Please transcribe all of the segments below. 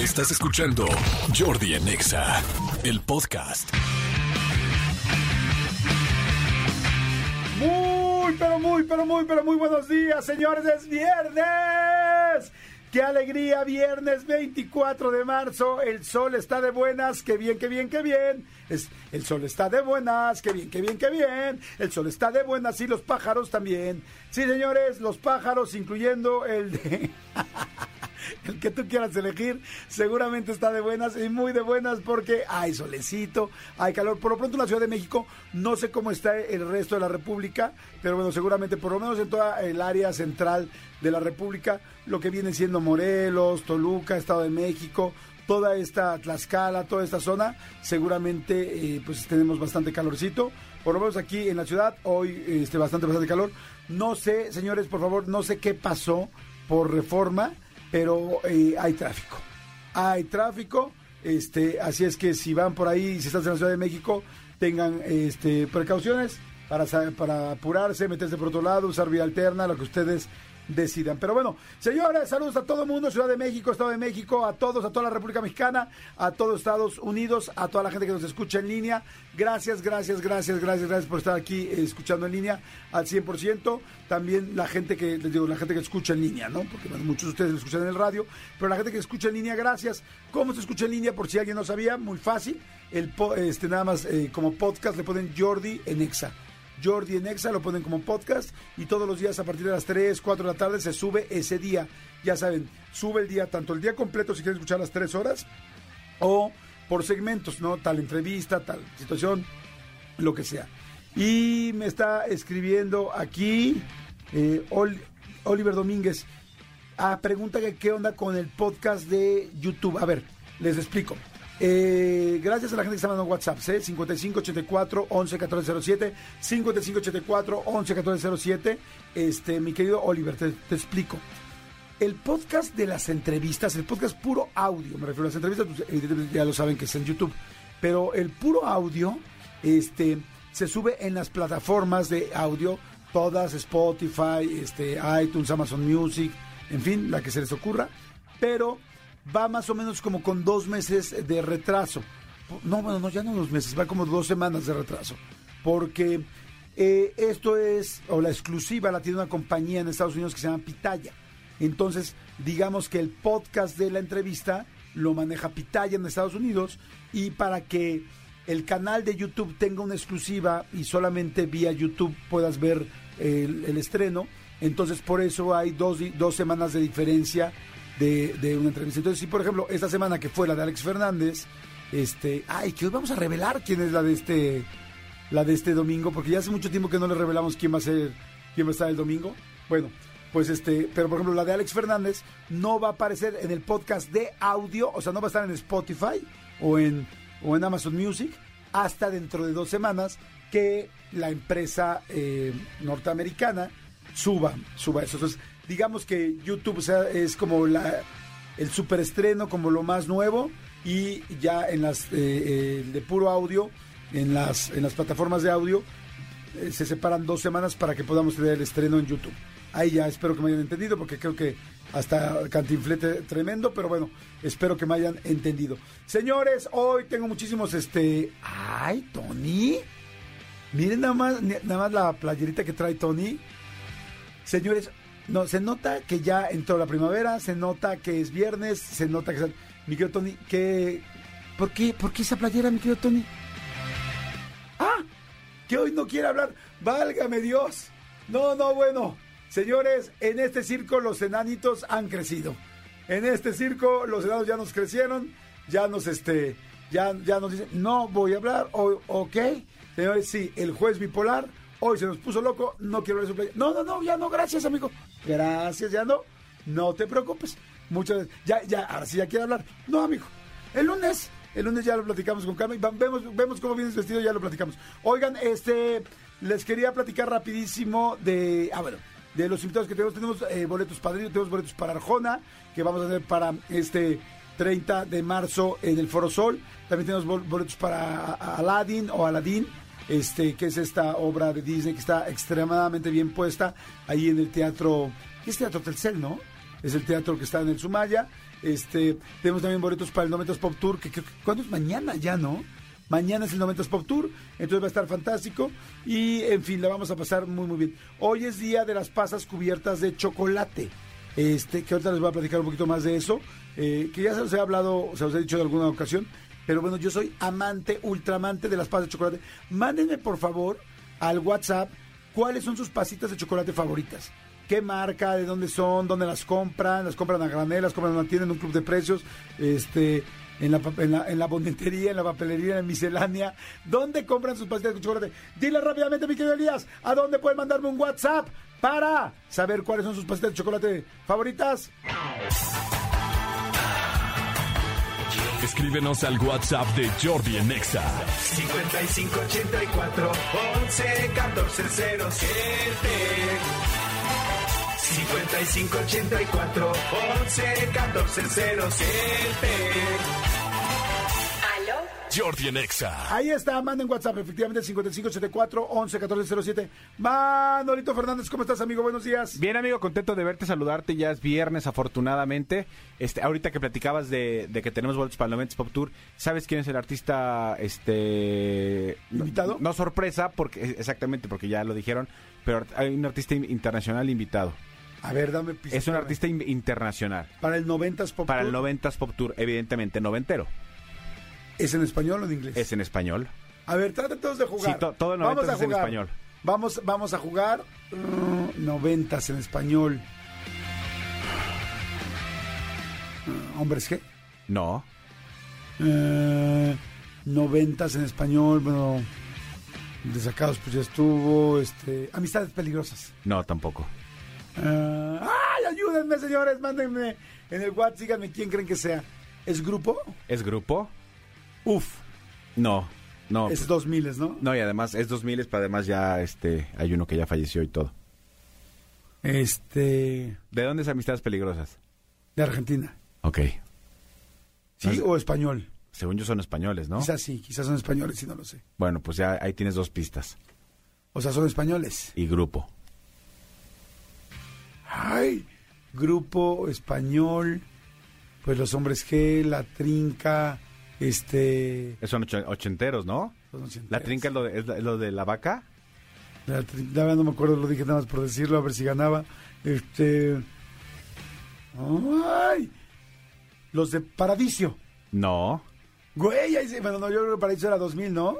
Estás escuchando Jordi en Exa, el podcast. Muy, pero muy, pero muy, pero muy buenos días, señores. Es viernes. ¡Qué alegría! Viernes 24 de marzo. El sol está de buenas. ¡Qué bien, qué bien, qué bien! Es, el sol está de buenas. ¡Qué bien, qué bien, qué bien! El sol está de buenas y los pájaros también. Sí, señores, los pájaros, incluyendo el de. el que tú quieras elegir, seguramente está de buenas y muy de buenas porque hay solecito, hay calor. Por lo pronto en la Ciudad de México, no sé cómo está el resto de la República, pero bueno, seguramente por lo menos en toda el área central de la República, lo que viene siendo Morelos, Toluca, Estado de México, toda esta Tlaxcala, toda esta zona, seguramente eh, pues tenemos bastante calorcito. Por lo menos aquí en la ciudad, hoy este, bastante, bastante calor. No sé, señores, por favor, no sé qué pasó por reforma pero eh, hay tráfico. Hay tráfico, este, así es que si van por ahí, si están en la Ciudad de México, tengan este, precauciones para, para apurarse, meterse por otro lado, usar vía alterna, lo que ustedes decidan. Pero bueno, señores, saludos a todo el mundo, Ciudad de México, Estado de México, a todos, a toda la República Mexicana, a todos Estados Unidos, a toda la gente que nos escucha en línea. Gracias, gracias, gracias, gracias, gracias por estar aquí eh, escuchando en línea al 100%. También la gente que, les digo, la gente que escucha en línea, ¿no? Porque muchos de ustedes lo escuchan en el radio, pero la gente que escucha en línea, gracias. ¿Cómo se escucha en línea? Por si alguien no sabía, muy fácil. El, este, nada más eh, como podcast le ponen Jordi en Exa. Jordi en Exa, lo ponen como podcast y todos los días a partir de las 3, 4 de la tarde se sube ese día. Ya saben, sube el día, tanto el día completo si quieren escuchar las 3 horas o por segmentos, ¿no? Tal entrevista, tal situación, lo que sea. Y me está escribiendo aquí eh, Oliver Domínguez. Ah, pregunta que qué onda con el podcast de YouTube. A ver, les explico. Eh, gracias a la gente que está mandando WhatsApp, ¿eh? 5584 111407 5584 111407 Este, mi querido Oliver, te, explico. El podcast de las entrevistas, el podcast puro audio, me refiero a las entrevistas, pues, evidentemente ya lo saben que es en YouTube, pero el puro audio, este, se sube en las plataformas de audio, todas, Spotify, este, iTunes, Amazon Music, en fin, la que se les ocurra, pero va más o menos como con dos meses de retraso. No, bueno, no, ya no dos meses, va como dos semanas de retraso. Porque eh, esto es, o la exclusiva la tiene una compañía en Estados Unidos que se llama Pitaya. Entonces, digamos que el podcast de la entrevista lo maneja Pitaya en Estados Unidos y para que el canal de YouTube tenga una exclusiva y solamente vía YouTube puedas ver el, el estreno, entonces por eso hay dos, dos semanas de diferencia de, una entrevista. Entonces, si por ejemplo, esta semana que fue la de Alex Fernández, este, ay, que hoy vamos a revelar quién es la de este, la de este domingo, porque ya hace mucho tiempo que no le revelamos quién va a ser, quién va a estar el domingo. Bueno, pues este, pero por ejemplo, la de Alex Fernández no va a aparecer en el podcast de audio, o sea, no va a estar en Spotify o en, o en Amazon Music hasta dentro de dos semanas que la empresa eh, norteamericana suba, suba eso. Entonces, digamos que YouTube es como la, el superestreno, como lo más nuevo, y ya en las eh, eh, de puro audio, en las, en las plataformas de audio, eh, se separan dos semanas para que podamos tener el estreno en YouTube. Ahí ya espero que me hayan entendido, porque creo que hasta cantinflete tremendo, pero bueno, espero que me hayan entendido. Señores, hoy tengo muchísimos, este... ¡Ay, Tony! Miren nada más, nada más la playerita que trae Tony. Señores, no, se nota que ya entró la primavera, se nota que es viernes, se nota que... Mi querido Tony, que... ¿Por qué, ¿Por qué esa playera, mi querido Tony? ¡Ah! Que hoy no quiere hablar. ¡Válgame Dios! No, no, bueno. Señores, en este circo los enanitos han crecido. En este circo los enanos ya nos crecieron, ya nos, este, ya, ya nos dicen, no voy a hablar, o, ok. Señores, sí, el juez bipolar hoy se nos puso loco, no quiero ver su playa. No, no, no, ya no, gracias, amigo. Gracias, ya no. No te preocupes. Muchas veces. Ya, ya, ahora sí ya quiere hablar. No, amigo. El lunes, el lunes ya lo platicamos con Carmen. Vemos, vemos cómo vienes vestido, ya lo platicamos. Oigan, este, les quería platicar rapidísimo de. Ah, bueno. De los invitados que tenemos, tenemos eh, boletos padrinos, tenemos boletos para Arjona, que vamos a tener para este 30 de marzo en el Foro Sol. También tenemos boletos para Aladdin o Aladdin, este, que es esta obra de Disney que está extremadamente bien puesta ahí en el teatro, es teatro Telcel, ¿no? Es el teatro que está en el Sumaya. Este, tenemos también boletos para el 90 Pop Tour, que creo que ¿cuándo es mañana ya, ¿no? Mañana es el 90 Pop Tour, entonces va a estar fantástico y en fin, la vamos a pasar muy muy bien. Hoy es día de las pasas cubiertas de chocolate. Este, que ahorita les voy a platicar un poquito más de eso, eh, que ya se los he hablado, se los he dicho en alguna ocasión, pero bueno, yo soy amante, ultramante de las pasas de chocolate. Mándenme por favor al WhatsApp cuáles son sus pasitas de chocolate favoritas. ¿Qué marca? ¿De dónde son? ¿Dónde las compran? ¿Las compran a granel? ¿Las compran en un club de precios? Este, en la, en la, en la bondetería, en la papelería, en la miscelánea. ¿Dónde compran sus pasitas de chocolate? Dile rápidamente, mi querido Elías, ¿a dónde pueden mandarme un WhatsApp para saber cuáles son sus pasitas de chocolate favoritas? Escríbenos al WhatsApp de Jordi en Exa. 5584 11 14 07 5584 11 14 07 ¿Aló? Jordi en Exa. Ahí está, manden WhatsApp, efectivamente, 5584 111407. Manolito Fernández, ¿cómo estás, amigo? Buenos días. Bien, amigo, contento de verte, saludarte. Ya es viernes, afortunadamente. Este, ahorita que platicabas de, de que tenemos boletos para el 90 Pop Tour, ¿sabes quién es el artista este no- ¿Invitado? No, sorpresa, porque exactamente, porque ya lo dijeron, pero hay un artista in- internacional invitado. A ver, dame pista. Es un artista in- internacional. Para el 90s Pop Para el Tour, 90 Pop Tour, evidentemente noventero. ¿Es en español o en inglés? Es en español. A ver, traten todos de jugar. Sí, to- todo el Vamos 90s a es en español. Vamos, vamos a jugar mm, noventas en español. Mm, ¿Hombres qué? No. Eh, noventas en español, bueno, desacados pues ya estuvo, este, amistades peligrosas. No, tampoco. Eh, ¡Ay, ayúdenme señores! Mándenme en el WhatsApp, díganme quién creen que sea. ¿Es grupo? ¿Es grupo? Uf, No. No. es 2000, ¿no? No, y además es 2000, pero además ya este hay uno que ya falleció y todo. Este, ¿De dónde es Amistades Peligrosas? de Argentina. Ok. ¿Sí? No, ¿O español? Según yo son españoles, ¿no? Quizás sí, quizás son españoles, si no lo sé. Bueno, pues ya ahí tienes dos pistas. O sea, son españoles. Y grupo. Ay, grupo español, pues los hombres G, la trinca, este... Son ocho- ochenteros, ¿no? son ochenteros. La trinca es lo de, es lo de la vaca. La no me acuerdo, lo dije nada más por decirlo, a ver si ganaba. Este... Ay, los de Paradiso. No. Güey, ahí sí, bueno, no, yo creo que Paradiso era 2000, ¿no?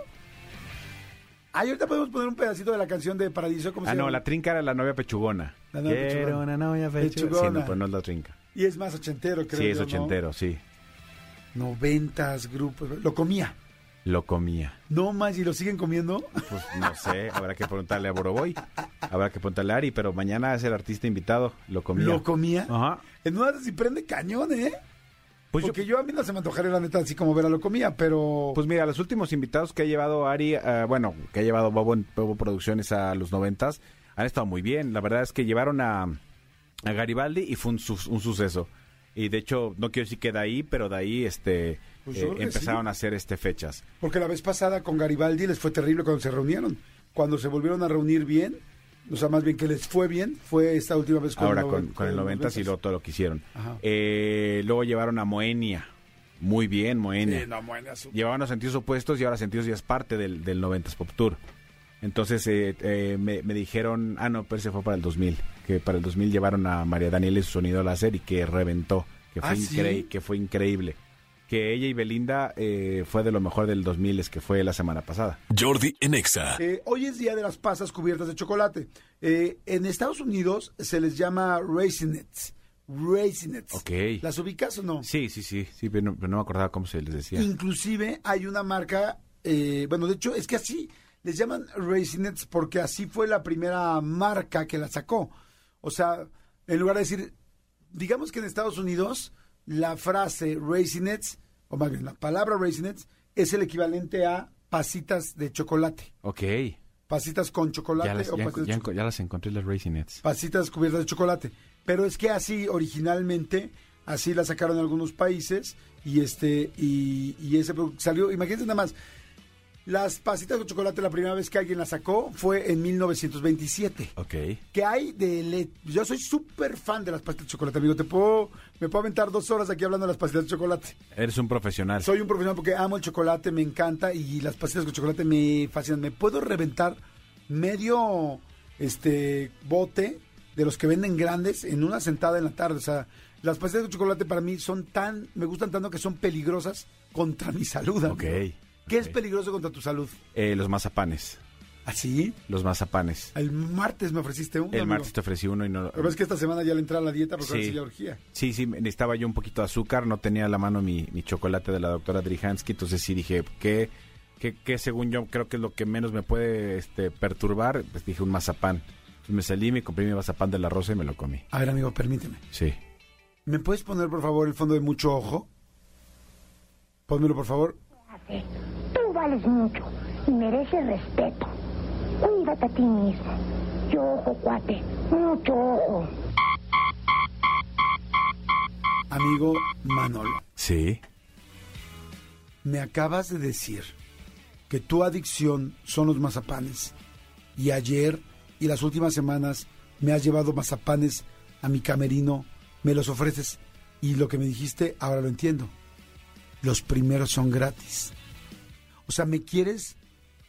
Ay, ahorita podemos poner un pedacito de la canción de Paradiso, ¿cómo Ah, se no, llama? la trinca era la novia pechugona. La novia Quiero pechugona. una novia pechugona. Sí, Pechugona. no, pues no es la trinca. Y es más ochentero, creo Sí, es yo, ¿no? ochentero, sí. Noventas, grupos, lo comía. Lo comía. No más, ¿y lo siguen comiendo? Pues no sé, habrá que preguntarle a Boroboy. Habrá que preguntarle a Ari, pero mañana es el artista invitado. Lo comía. ¿Lo comía? Ajá. En una si prende cañón, ¿eh? Pues yo- Porque yo, a mí no se me antojaría la neta así como ver a lo comía, pero... Pues mira, los últimos invitados que ha llevado Ari, eh, bueno, que ha llevado Bobo, en- Bobo Producciones a los noventas, han estado muy bien. La verdad es que llevaron a, a Garibaldi y fue un, un suceso. Y de hecho, no quiero decir que de ahí, pero de ahí este, Pues eh, empezaron sí. a hacer este fechas. Porque la vez pasada con Garibaldi les fue terrible cuando se reunieron. Cuando se volvieron a reunir bien, o sea, más bien que les fue bien, fue esta última vez con Ahora el con, noven- con el noventas y luego todo lo que hicieron. Eh, luego llevaron a Moenia. Muy bien, Moenia. Sí, no, su- llevaban a sentidos opuestos y ahora sentidos ya es parte del, del 90s Pop Tour. Entonces eh, eh, me, me dijeron, ah no, pero ese fue para el 2000, que para el 2000 llevaron a María Daniela y su sonido láser y que reventó, que fue, ¿Ah, sí? que fue increíble. Que ella y Belinda eh, fue de lo mejor del 2000, es que fue la semana pasada. Jordi en Exa. Eh, hoy es día de las pasas cubiertas de chocolate. Eh, en Estados Unidos se les llama raisinets. Raisinets. Ok. ¿Las ubicas o no? Sí, sí, sí, sí, pero no, pero no me acordaba cómo se les decía. Inclusive hay una marca, eh, bueno, de hecho es que así les llaman Raisinets porque así fue la primera marca que la sacó. O sea, en lugar de decir, digamos que en Estados Unidos la frase Raisinets, o más bien la palabra Raisinets, es el equivalente a pasitas de chocolate. Ok. Pasitas con chocolate Ya las, o ya, pasitas, ya de enco- ya las encontré las Raisinets. pasitas cubiertas de chocolate. Pero es que así originalmente, así la sacaron en algunos países y este y, y ese producto salió, imagínense nada más, Las pasitas de chocolate, la primera vez que alguien las sacó fue en 1927. Ok. ¿Qué hay de le- Yo soy súper fan de las pasitas de chocolate, amigo. Te puedo, me puedo aventar dos horas aquí hablando de las pasitas de chocolate. Eres un profesional. Soy un profesional porque amo el chocolate, me encanta y las pasitas con chocolate me fascinan. Me puedo reventar medio este bote de los que venden grandes en una sentada en la tarde. O sea, las pasitas de chocolate para mí son tan, me gustan tanto que son peligrosas contra mi salud. amigo. Ok. ¿Qué es peligroso contra tu salud? Eh, los mazapanes. ¿Así? Los mazapanes. El martes me ofreciste uno. El amigo. martes te ofrecí uno y no... Pero ves que esta semana ya le entré a la dieta porque Sí. sí ya urgía. Sí, sí, necesitaba yo un poquito de azúcar, no tenía a la mano mi, mi chocolate de la doctora Drihansky, entonces sí dije, ¿qué, qué, qué según yo creo que es lo que menos me puede este, perturbar? Pues dije un mazapán. Entonces me salí, me compré mi mazapán de la rosa y me lo comí. A ver, amigo, permíteme. Sí. ¿Me puedes poner, por favor, el fondo de mucho ojo? Pónmelo, por favor. Tú vales mucho y mereces respeto. Cuídate a ti mismo. Yo ojo, cuate. Mucho ojo. Amigo Manolo, Sí. me acabas de decir que tu adicción son los mazapanes. Y ayer y las últimas semanas me has llevado mazapanes a mi camerino, me los ofreces. Y lo que me dijiste, ahora lo entiendo. Los primeros son gratis. O sea, ¿me quieres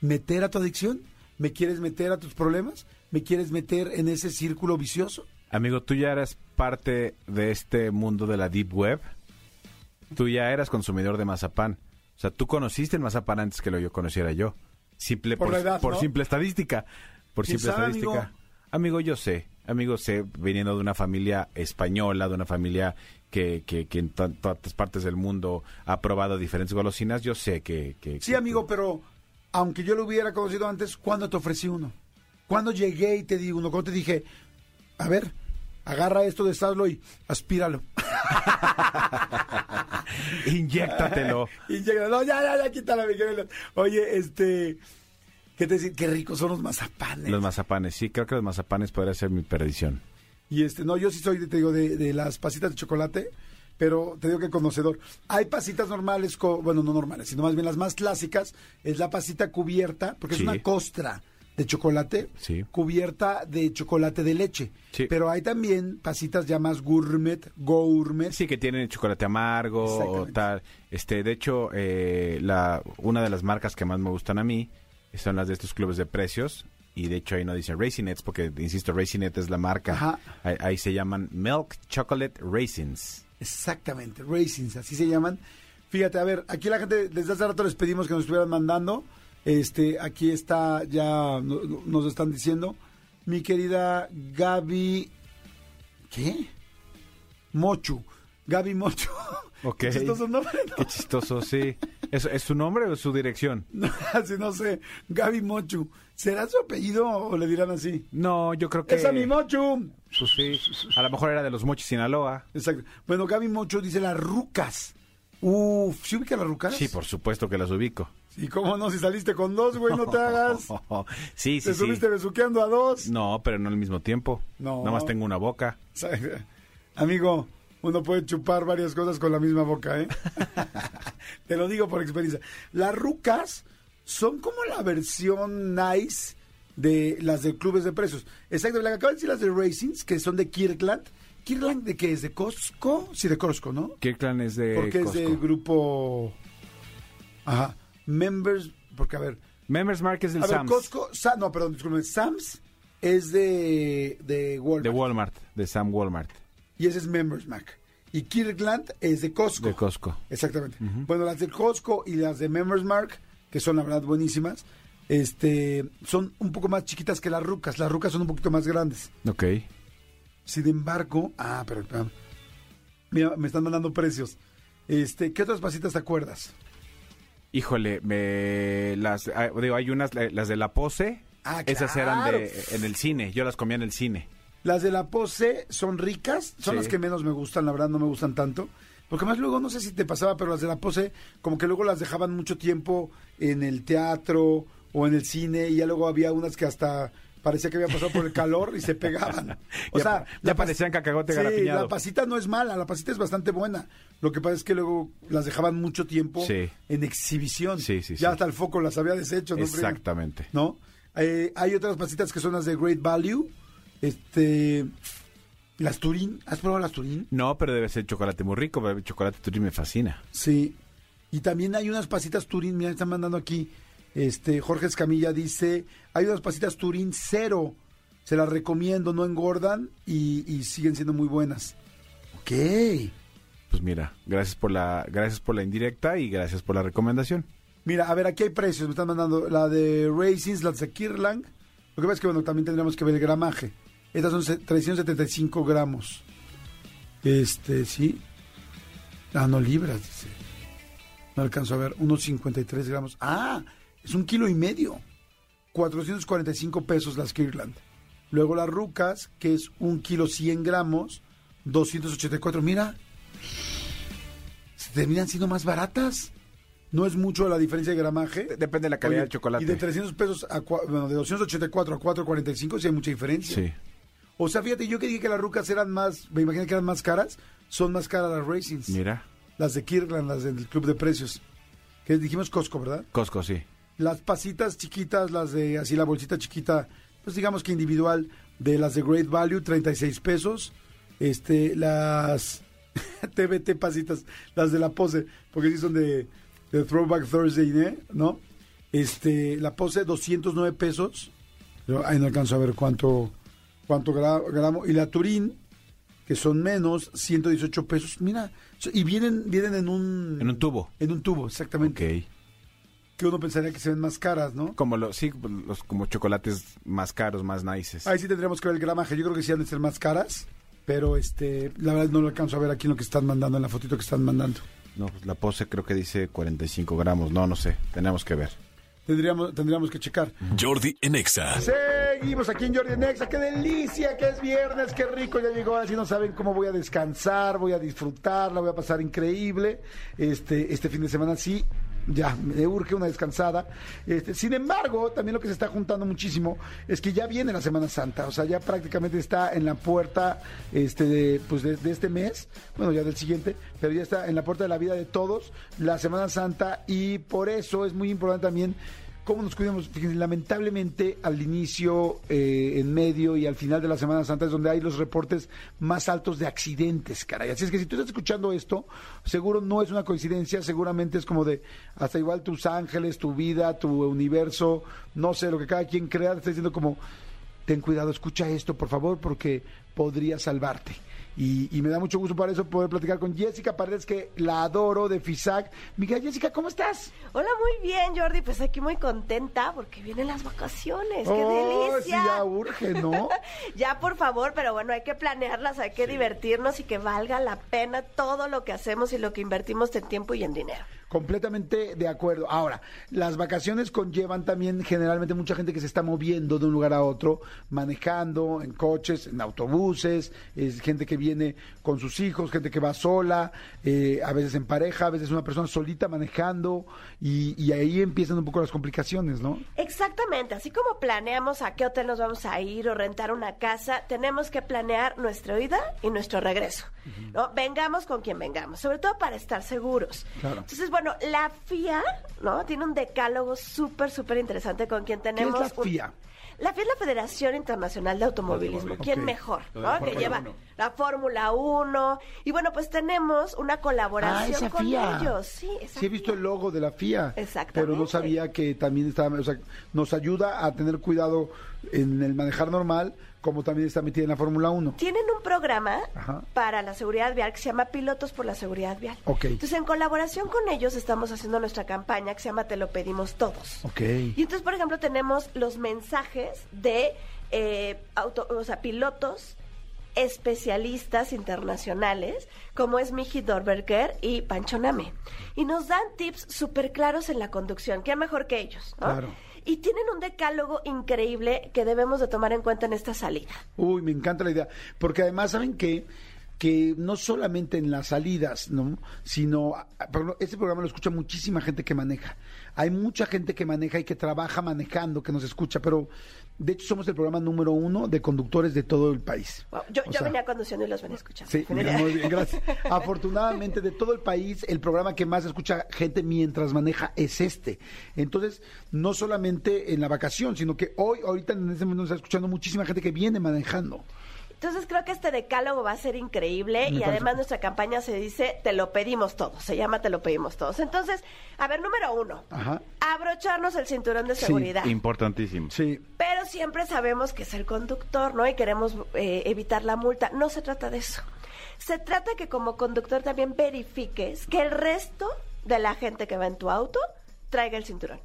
meter a tu adicción? ¿Me quieres meter a tus problemas? ¿Me quieres meter en ese círculo vicioso? Amigo, tú ya eras parte de este mundo de la Deep Web. Tú ya eras consumidor de mazapán. O sea, tú conociste el mazapán antes que lo yo conociera yo. Simple, Por por, la edad, por ¿no? simple estadística. Por ¿Quién simple sabe, estadística. amigo? Amigo? yo sé. Amigo, sé, viniendo de una familia española, de una familia que, que, que en tan- todas partes del mundo ha probado diferentes golosinas, yo sé que... que- Sí, amigo, pero aunque yo lo hubiera conocido antes, ¿cuándo te ofrecí uno? ¿Cuándo llegué y te di uno? ¿Cuándo te dije, a ver, agarra esto de Saslo y aspíralo? Inyéctatelo. llega, no, ya, ya, ya, quítala, Miguel. Oye, este, ¿qué te decir? Qué ricos son los mazapanes. Los mazapanes, sí, creo que los mazapanes podría ser mi perdición. Y este, no, yo sí soy, te digo, de, de las pasitas de chocolate, pero te digo que conocedor. Hay pasitas normales, bueno, no normales, sino más bien las más clásicas, es la pasita cubierta, porque Sí. es una costra de chocolate, Sí. cubierta de chocolate de leche. Sí. Pero hay también pasitas ya más gourmet, gourmet. Sí, que tienen chocolate amargo o tal. Este, de hecho, eh, la, una de las marcas que más me gustan a mí son las de estos clubes de precios. Y de hecho ahí no dice Raisinets porque, insisto, Raisinets es la marca. Ajá. Ahí, ahí se llaman Milk Chocolate Raisins. Exactamente, Racings, así se llaman. Fíjate, a ver, aquí la gente, desde hace rato les pedimos que nos estuvieran mandando. Este, aquí está, ya no- no- nos están diciendo. Mi querida Gaby. ¿Qué? Mochu. Gaby Mochu. Ok. Qué chistoso nombre, ¿no? Qué chistoso, sí. ¿Es, ¿Es su nombre o su dirección? No, así no sé. Gaby Mochu. ¿Será su apellido o le dirán así? No, yo creo que... ¡Esa mi Mochu! Pues sí. A lo mejor era de los Mochis Sinaloa. Exacto. Bueno, Gaby Mochu dice las rucas. Uf, ¿sí ubica las rucas? Sí, por supuesto que las ubico. ¿Y cómo no? Si saliste con dos, güey, no te hagas. sí, sí, Te sí. subiste besuqueando a dos. No, pero no al mismo tiempo. No. Nada más tengo una boca. Amigo, uno puede chupar varias cosas con la misma boca, ¿eh? Te lo digo por experiencia. Las rucas son como la versión nice de las de clubes de precios. Exacto, la que acabo de decir las de Racings, que son de Kirkland. ¿Kirkland de qué es? ¿De Costco? Sí, de Costco, ¿no? Kirkland es de Porque es del grupo... Ajá. Members... Porque, a ver... Members Mark es del A ver, Sam's. Costco... Sa- no, perdón, disculpen. Sam's es de, de Walmart. De Walmart, de Sam Walmart, y ese es Members Mac. Y Kirkland es de Costco. de Costco. Exactamente. Bueno, las de Costco y las de Members Mark, que son la verdad buenísimas, este, son un poco más chiquitas que las rucas. Las rucas son un poquito más grandes. Ok. Sin embargo, ah, pero, espérame. mira, me están mandando precios. Este, ¿qué otras pasitas te acuerdas? Híjole, me las ah, digo, hay unas las de la pose. Ah, Esas eran de en el cine, yo las comía en el cine. Las de la pose son ricas, son Sí. las que menos me gustan, la verdad no me gustan tanto. Porque más luego, no sé si te pasaba, pero las de la pose, como que luego las dejaban mucho tiempo en el teatro o en el cine, y ya luego había unas que hasta parecía que había pasado por el calor y se pegaban. O Ya- sea, ya parecían cacahuate sí, la pasita no es mala, la pasita es bastante buena. Lo que pasa es que luego las dejaban mucho tiempo Sí. en exhibición. Sí, sí, ya hasta el foco las había deshecho. ¿no? Exactamente. ¿No? Eh, hay otras pasitas que son las de Great Value. Este. Las Turín. ¿Has probado las Turín? No, pero debe ser chocolate muy rico, pero el chocolate turín me fascina. Sí. Y también hay unas pasitas Turín, mira, están mandando aquí. Este, Jorge Escamilla dice, hay unas pasitas Turín cero. Se las recomiendo, no engordan y, y siguen siendo muy buenas. Ok. Pues mira, gracias por la gracias por la indirecta y gracias por la recomendación. Mira, a ver, aquí hay precios. Me están mandando la de Racings, la de Kirlang. Lo que pasa es que, bueno, también tendríamos que ver el gramaje. Estas son se- 375 gramos. Este, sí. Ah, no, libras, dice. No alcanzo a ver. Unos 53 gramos. Ah, es un kilo y medio. 445 pesos las Kirland. Luego las rucas, que es un kilo 100 gramos, 284. Mira, se terminan siendo más baratas. No es mucho la diferencia de gramaje. Depende de la calidad Oye, del chocolate. Y de 300 pesos a, bueno, de 284 a 445 sí hay mucha diferencia. Sí. O sea, fíjate, yo que dije que las rucas eran más, me imaginé que eran más caras, son más caras las Racings. Mira, Las de Kirkland, las del Club de Precios. Que dijimos Costco, ¿verdad? Costco, sí. Las pasitas chiquitas, las de así la bolsita chiquita, pues digamos que individual, de las de Great Value, 36 pesos. Este, las TBT pasitas, las de la pose, porque sí son de, de Throwback Thursday, ¿eh? ¿no? Este, la pose, 209 pesos. Yo ahí no alcanzo a ver cuánto, cuánto gra- gramo. Y la Turín, que son menos, 118 pesos. Mira, y vienen, vienen en un... En un tubo. En un tubo, exactamente Ok. que uno pensaría que se ven más caras, ¿no? Como los, sí, los como chocolates más caros, más nices. Ahí sí tendríamos que ver el gramaje. Yo creo que sí han de ser más caras, pero este, la verdad no lo alcanzo a ver aquí en lo que están mandando, en la fotito que están mandando. No, pues la pose creo que dice 45 gramos. No, no sé. Tenemos que ver. Tendríamos, tendríamos que checar. Jordi en Exa. Seguimos aquí en Jordi Nexa. ¡Qué delicia! ¡Qué es viernes! ¡Qué rico! Ya llegó. Así no saben cómo voy a descansar, voy a disfrutar, la voy a pasar increíble. Este, este fin de semana sí. Ya, me urge una descansada. Este, sin embargo, también lo que se está juntando muchísimo es que ya viene la Semana Santa. O sea, ya prácticamente está en la puerta este, de, pues de este mes. Bueno, ya del siguiente. Pero ya está en la puerta de la vida de todos. La Semana Santa. Y por eso es muy importante también cómo nos cuidamos. Fíjense, lamentablemente al inicio, eh, en medio y al final de la Semana Santa es donde hay los reportes más altos de accidentes, caray. Así es que si tú estás escuchando esto, seguro no es una coincidencia, seguramente es como de hasta igual tus ángeles, tu vida, tu universo, no sé, lo que cada quien crea, te está diciendo como ten cuidado, escucha esto, por favor, porque podría salvarte. Y, y me da mucho gusto para eso poder platicar con Jessica Paredes, que la adoro de FISAC. Miguel, Jessica, ¿cómo estás? Hola, muy bien, Jordi. Pues aquí muy contenta porque vienen las vacaciones. ¡Qué Oh, delicia! sí, ya urge, ¿no? Ya, por favor, pero bueno, hay que planearlas, hay que divertirnos y que valga la pena todo lo que hacemos y lo que invertimos en tiempo y en dinero. Completamente de acuerdo. Ahora, las vacaciones conllevan también generalmente mucha gente que se está moviendo de un lugar a otro, manejando en coches, en autobuses, es gente que viene con sus hijos, gente que va sola, eh, a veces en pareja, a veces una persona solita manejando y, y ahí empiezan un poco las complicaciones, ¿no? Exactamente, así como planeamos a qué hotel nos vamos a ir o rentar una casa, tenemos que planear nuestra ida y nuestro regreso. ¿no? Vengamos con quien vengamos, sobre todo para estar seguros. Claro. Entonces, bueno, la FIA, ¿no? Tiene un decálogo súper, súper interesante con quien tenemos. la un- FIA? La FIA es la Federación Internacional de Automovilismo. ¿Quién mejor? ¿no? Que lleva la Fórmula 1. Y bueno, pues tenemos una colaboración Ah, esa con FIA. ellos. Sí, esa Sí he visto FIA. el logo de la FIA, Exactamente. pero no sabía que también estaba, o sea, nos ayuda a tener cuidado en el manejar normal, como también está metida en la Fórmula 1. Tienen un programa Ajá. para la seguridad vial que se llama Pilotos por la Seguridad Vial. Ok. Entonces, en colaboración con ellos estamos haciendo nuestra campaña que se llama Te lo pedimos todos. Ok. Y entonces, por ejemplo, tenemos los mensajes de eh, auto- o sea, pilotos especialistas internacionales como es Miji Dorberger y Pancho Name. Y nos dan tips súper claros en la conducción. ¿Qué mejor que ellos? ¿no? Claro. Y tienen un decálogo increíble que debemos de tomar en cuenta en esta salida. Uy, me encanta la idea. Porque además, ¿saben qué? que no solamente en las salidas, ¿no? Sino, ah, este programa lo escucha muchísima gente que maneja. Hay mucha gente que maneja y que trabaja manejando, que nos escucha, pero de hecho somos el programa número uno de conductores de todo el país. Wow, Yo, O yo sea, venía conduciendo y los venía escuchando. Sí, muy bien, gracias. Afortunadamente, de todo el país, el programa que más escucha gente mientras maneja es este. Entonces, no solamente en la vacación, sino que hoy, ahorita en este momento, nos está escuchando muchísima gente que viene manejando. Entonces creo que este decálogo va a ser increíble Me y parece. además nuestra campaña se dice te lo pedimos todos, se llama te lo pedimos todos. Entonces, a ver, número uno, Ajá. abrocharnos el cinturón de Sí, seguridad. Importantísimo. Sí, Pero siempre sabemos que es el conductor, ¿no? Y queremos eh, evitar la multa. No se trata de eso. Se trata que como conductor también verifiques que el resto de la gente que va en tu auto traiga el cinturón.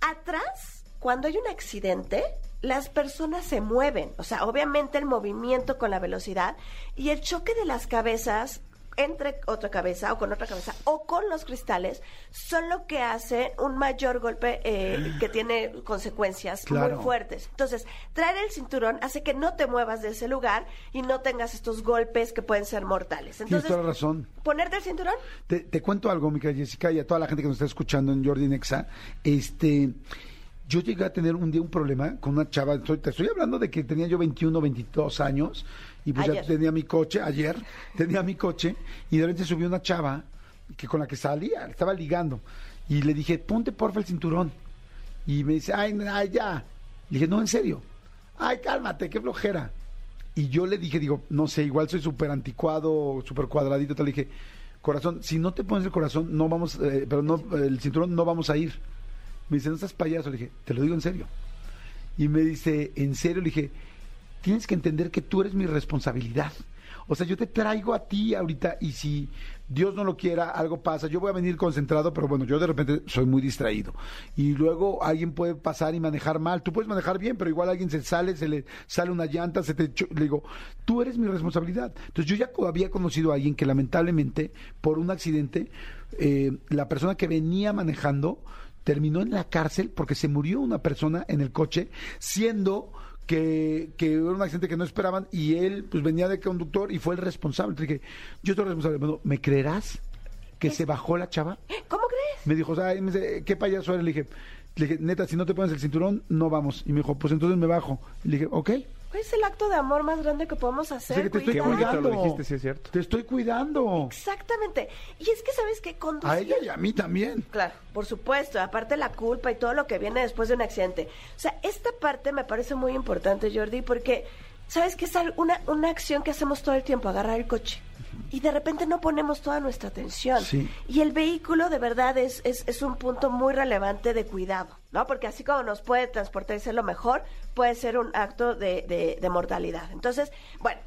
Atrás, cuando hay un accidente, las personas se mueven. O sea, obviamente el movimiento con la velocidad y el choque de las cabezas entre otra cabeza o con otra cabeza o con los cristales son lo que hace un mayor golpe eh, que tiene consecuencias Claro. muy fuertes. Entonces, traer el cinturón hace que no te muevas de ese lugar y no tengas estos golpes que pueden ser mortales. tienes Entonces, toda la razón. ponerte el cinturón Te, te cuento algo, mi querida Jessica, y a toda la gente que nos está escuchando en Jordi Nexa. Este, yo llegué a tener un día un problema con una chava. estoy- te estoy hablando de que tenía yo 21, 22 años y pues ya tenía mi coche, ayer tenía mi coche y de repente subió una chava que con la que salía, estaba ligando y le dije, ponte porfa el cinturón. Y me dice, ay, ay, ya. Le dije, no, en serio. Ay, cálmate, qué flojera. Y yo le dije, digo, no sé, igual soy súper anticuado, súper cuadradito. Te le dije, corazón, si no te pones el corazón, no vamos, eh, pero no, el cinturón no vamos a ir. Me dice, no estás payaso. Le dije, te lo digo en serio. Y me dice, ¿en serio? Le dije, tienes que entender que tú eres mi responsabilidad. O sea, yo te traigo a ti ahorita y si Dios no lo quiera, algo pasa. Yo voy a venir concentrado, pero bueno, yo de repente soy muy distraído. Y luego alguien puede pasar y manejar mal. Tú puedes manejar bien, pero igual alguien se sale, se le sale una llanta, se te... Le digo, tú eres mi responsabilidad. Entonces yo ya había conocido a alguien que lamentablemente, por un accidente, eh, la persona que venía manejando terminó en la cárcel porque se murió una persona en el coche, siendo que, que era un accidente que no esperaban y él pues venía de conductor y fue el responsable. Entonces dije, yo soy responsable. Bueno, ¿me creerás que se bajó la chava? ¿Cómo crees? Me dijo, o sea, ¿qué payaso eres? Le dije, le dije, neta, si no te pones el cinturón, no vamos. Y me dijo, pues entonces me bajo. Le dije, ok. Es el acto de amor más grande que podemos O hacer. sea, que te estoy Qué bonito cuidando. lo dijiste, sí es cierto. Te estoy cuidando. Exactamente. Y es que sabes que conducir... A ella y a mí también. Claro, por supuesto, aparte la culpa y todo lo que viene después de un accidente. O sea, esta parte me parece muy importante, Jordi, porque sabes que es una, una acción que hacemos todo el tiempo, agarrar el coche. Y de repente no ponemos toda nuestra atención. Sí. Y el vehículo de verdad es, es, es un punto muy relevante de cuidado, ¿no? Porque así como nos puede transportar y ser lo mejor, puede ser un acto de, de, de mortalidad. Entonces, bueno.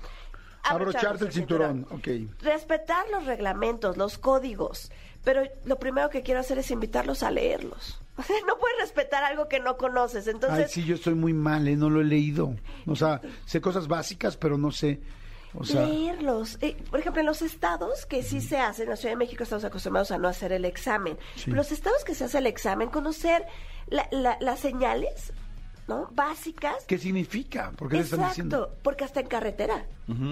Abrocharse el cinturón. Ok. Respetar los reglamentos, los códigos, pero lo primero que quiero hacer es invitarlos a leerlos. O sea, no puedes respetar algo que no conoces, entonces Ay, sí, yo estoy muy mal, ¿eh? no lo he leído. O sea, sé cosas básicas, pero no sé. O sea, leerlos. Eh, por ejemplo, en los estados que sí se hacen, en la Ciudad de México estamos acostumbrados a no hacer el examen, Sí. pero los estados que se hace el examen, conocer la- la- las señales, ¿no? Básicas. ¿qué significa? ¿Por qué le están diciendo? Exacto, porque hasta en carretera.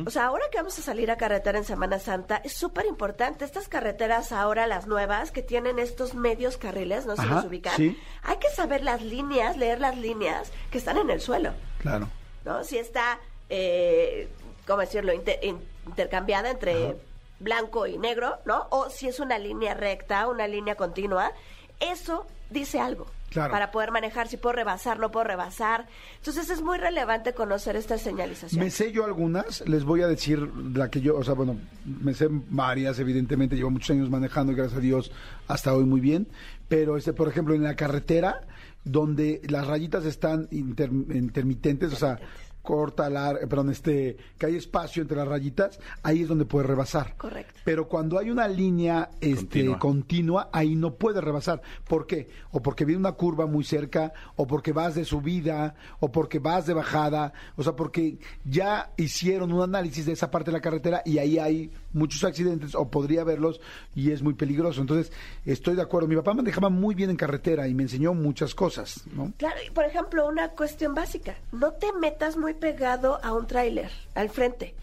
O sea, ahora que vamos a salir a carretera en Semana Santa, es súper importante. Estas carreteras ahora, las nuevas, que tienen estos medios carriles, no sé si los ubican, sí. hay que saber las líneas, leer las líneas que están en el suelo, Claro. ¿no? Si está, eh, ¿cómo decirlo?, Inter- in- intercambiada entre blanco y negro, ¿no? O si es una línea recta, una línea continua, eso dice algo. Claro. Para poder manejar, si puedo rebasar, no puedo rebasar. Entonces es muy relevante conocer esta señalización. Me sé yo algunas, les voy a decir la que yo, o sea, bueno, me sé varias, evidentemente, llevo muchos años manejando y gracias a Dios hasta hoy muy bien, pero este, por ejemplo, en la carretera, donde las rayitas están inter- intermitentes, o sea, corta, lar- eh, perdón, este, que hay espacio entre las rayitas, ahí es donde puede rebasar. Correcto. Pero cuando hay una línea este, Continua. continua, ahí no puede rebasar. ¿Por qué? O porque viene una curva muy cerca, o porque vas de subida, o porque vas de bajada, o sea, porque ya hicieron un análisis de esa parte de la carretera y ahí hay muchos accidentes, o podría haberlos, y es muy peligroso. Entonces, estoy de acuerdo. Mi papá manejaba muy bien en carretera y me enseñó muchas cosas, ¿no? Claro, y por ejemplo, una cuestión básica, no te metas muy pegado a un tráiler, al frente.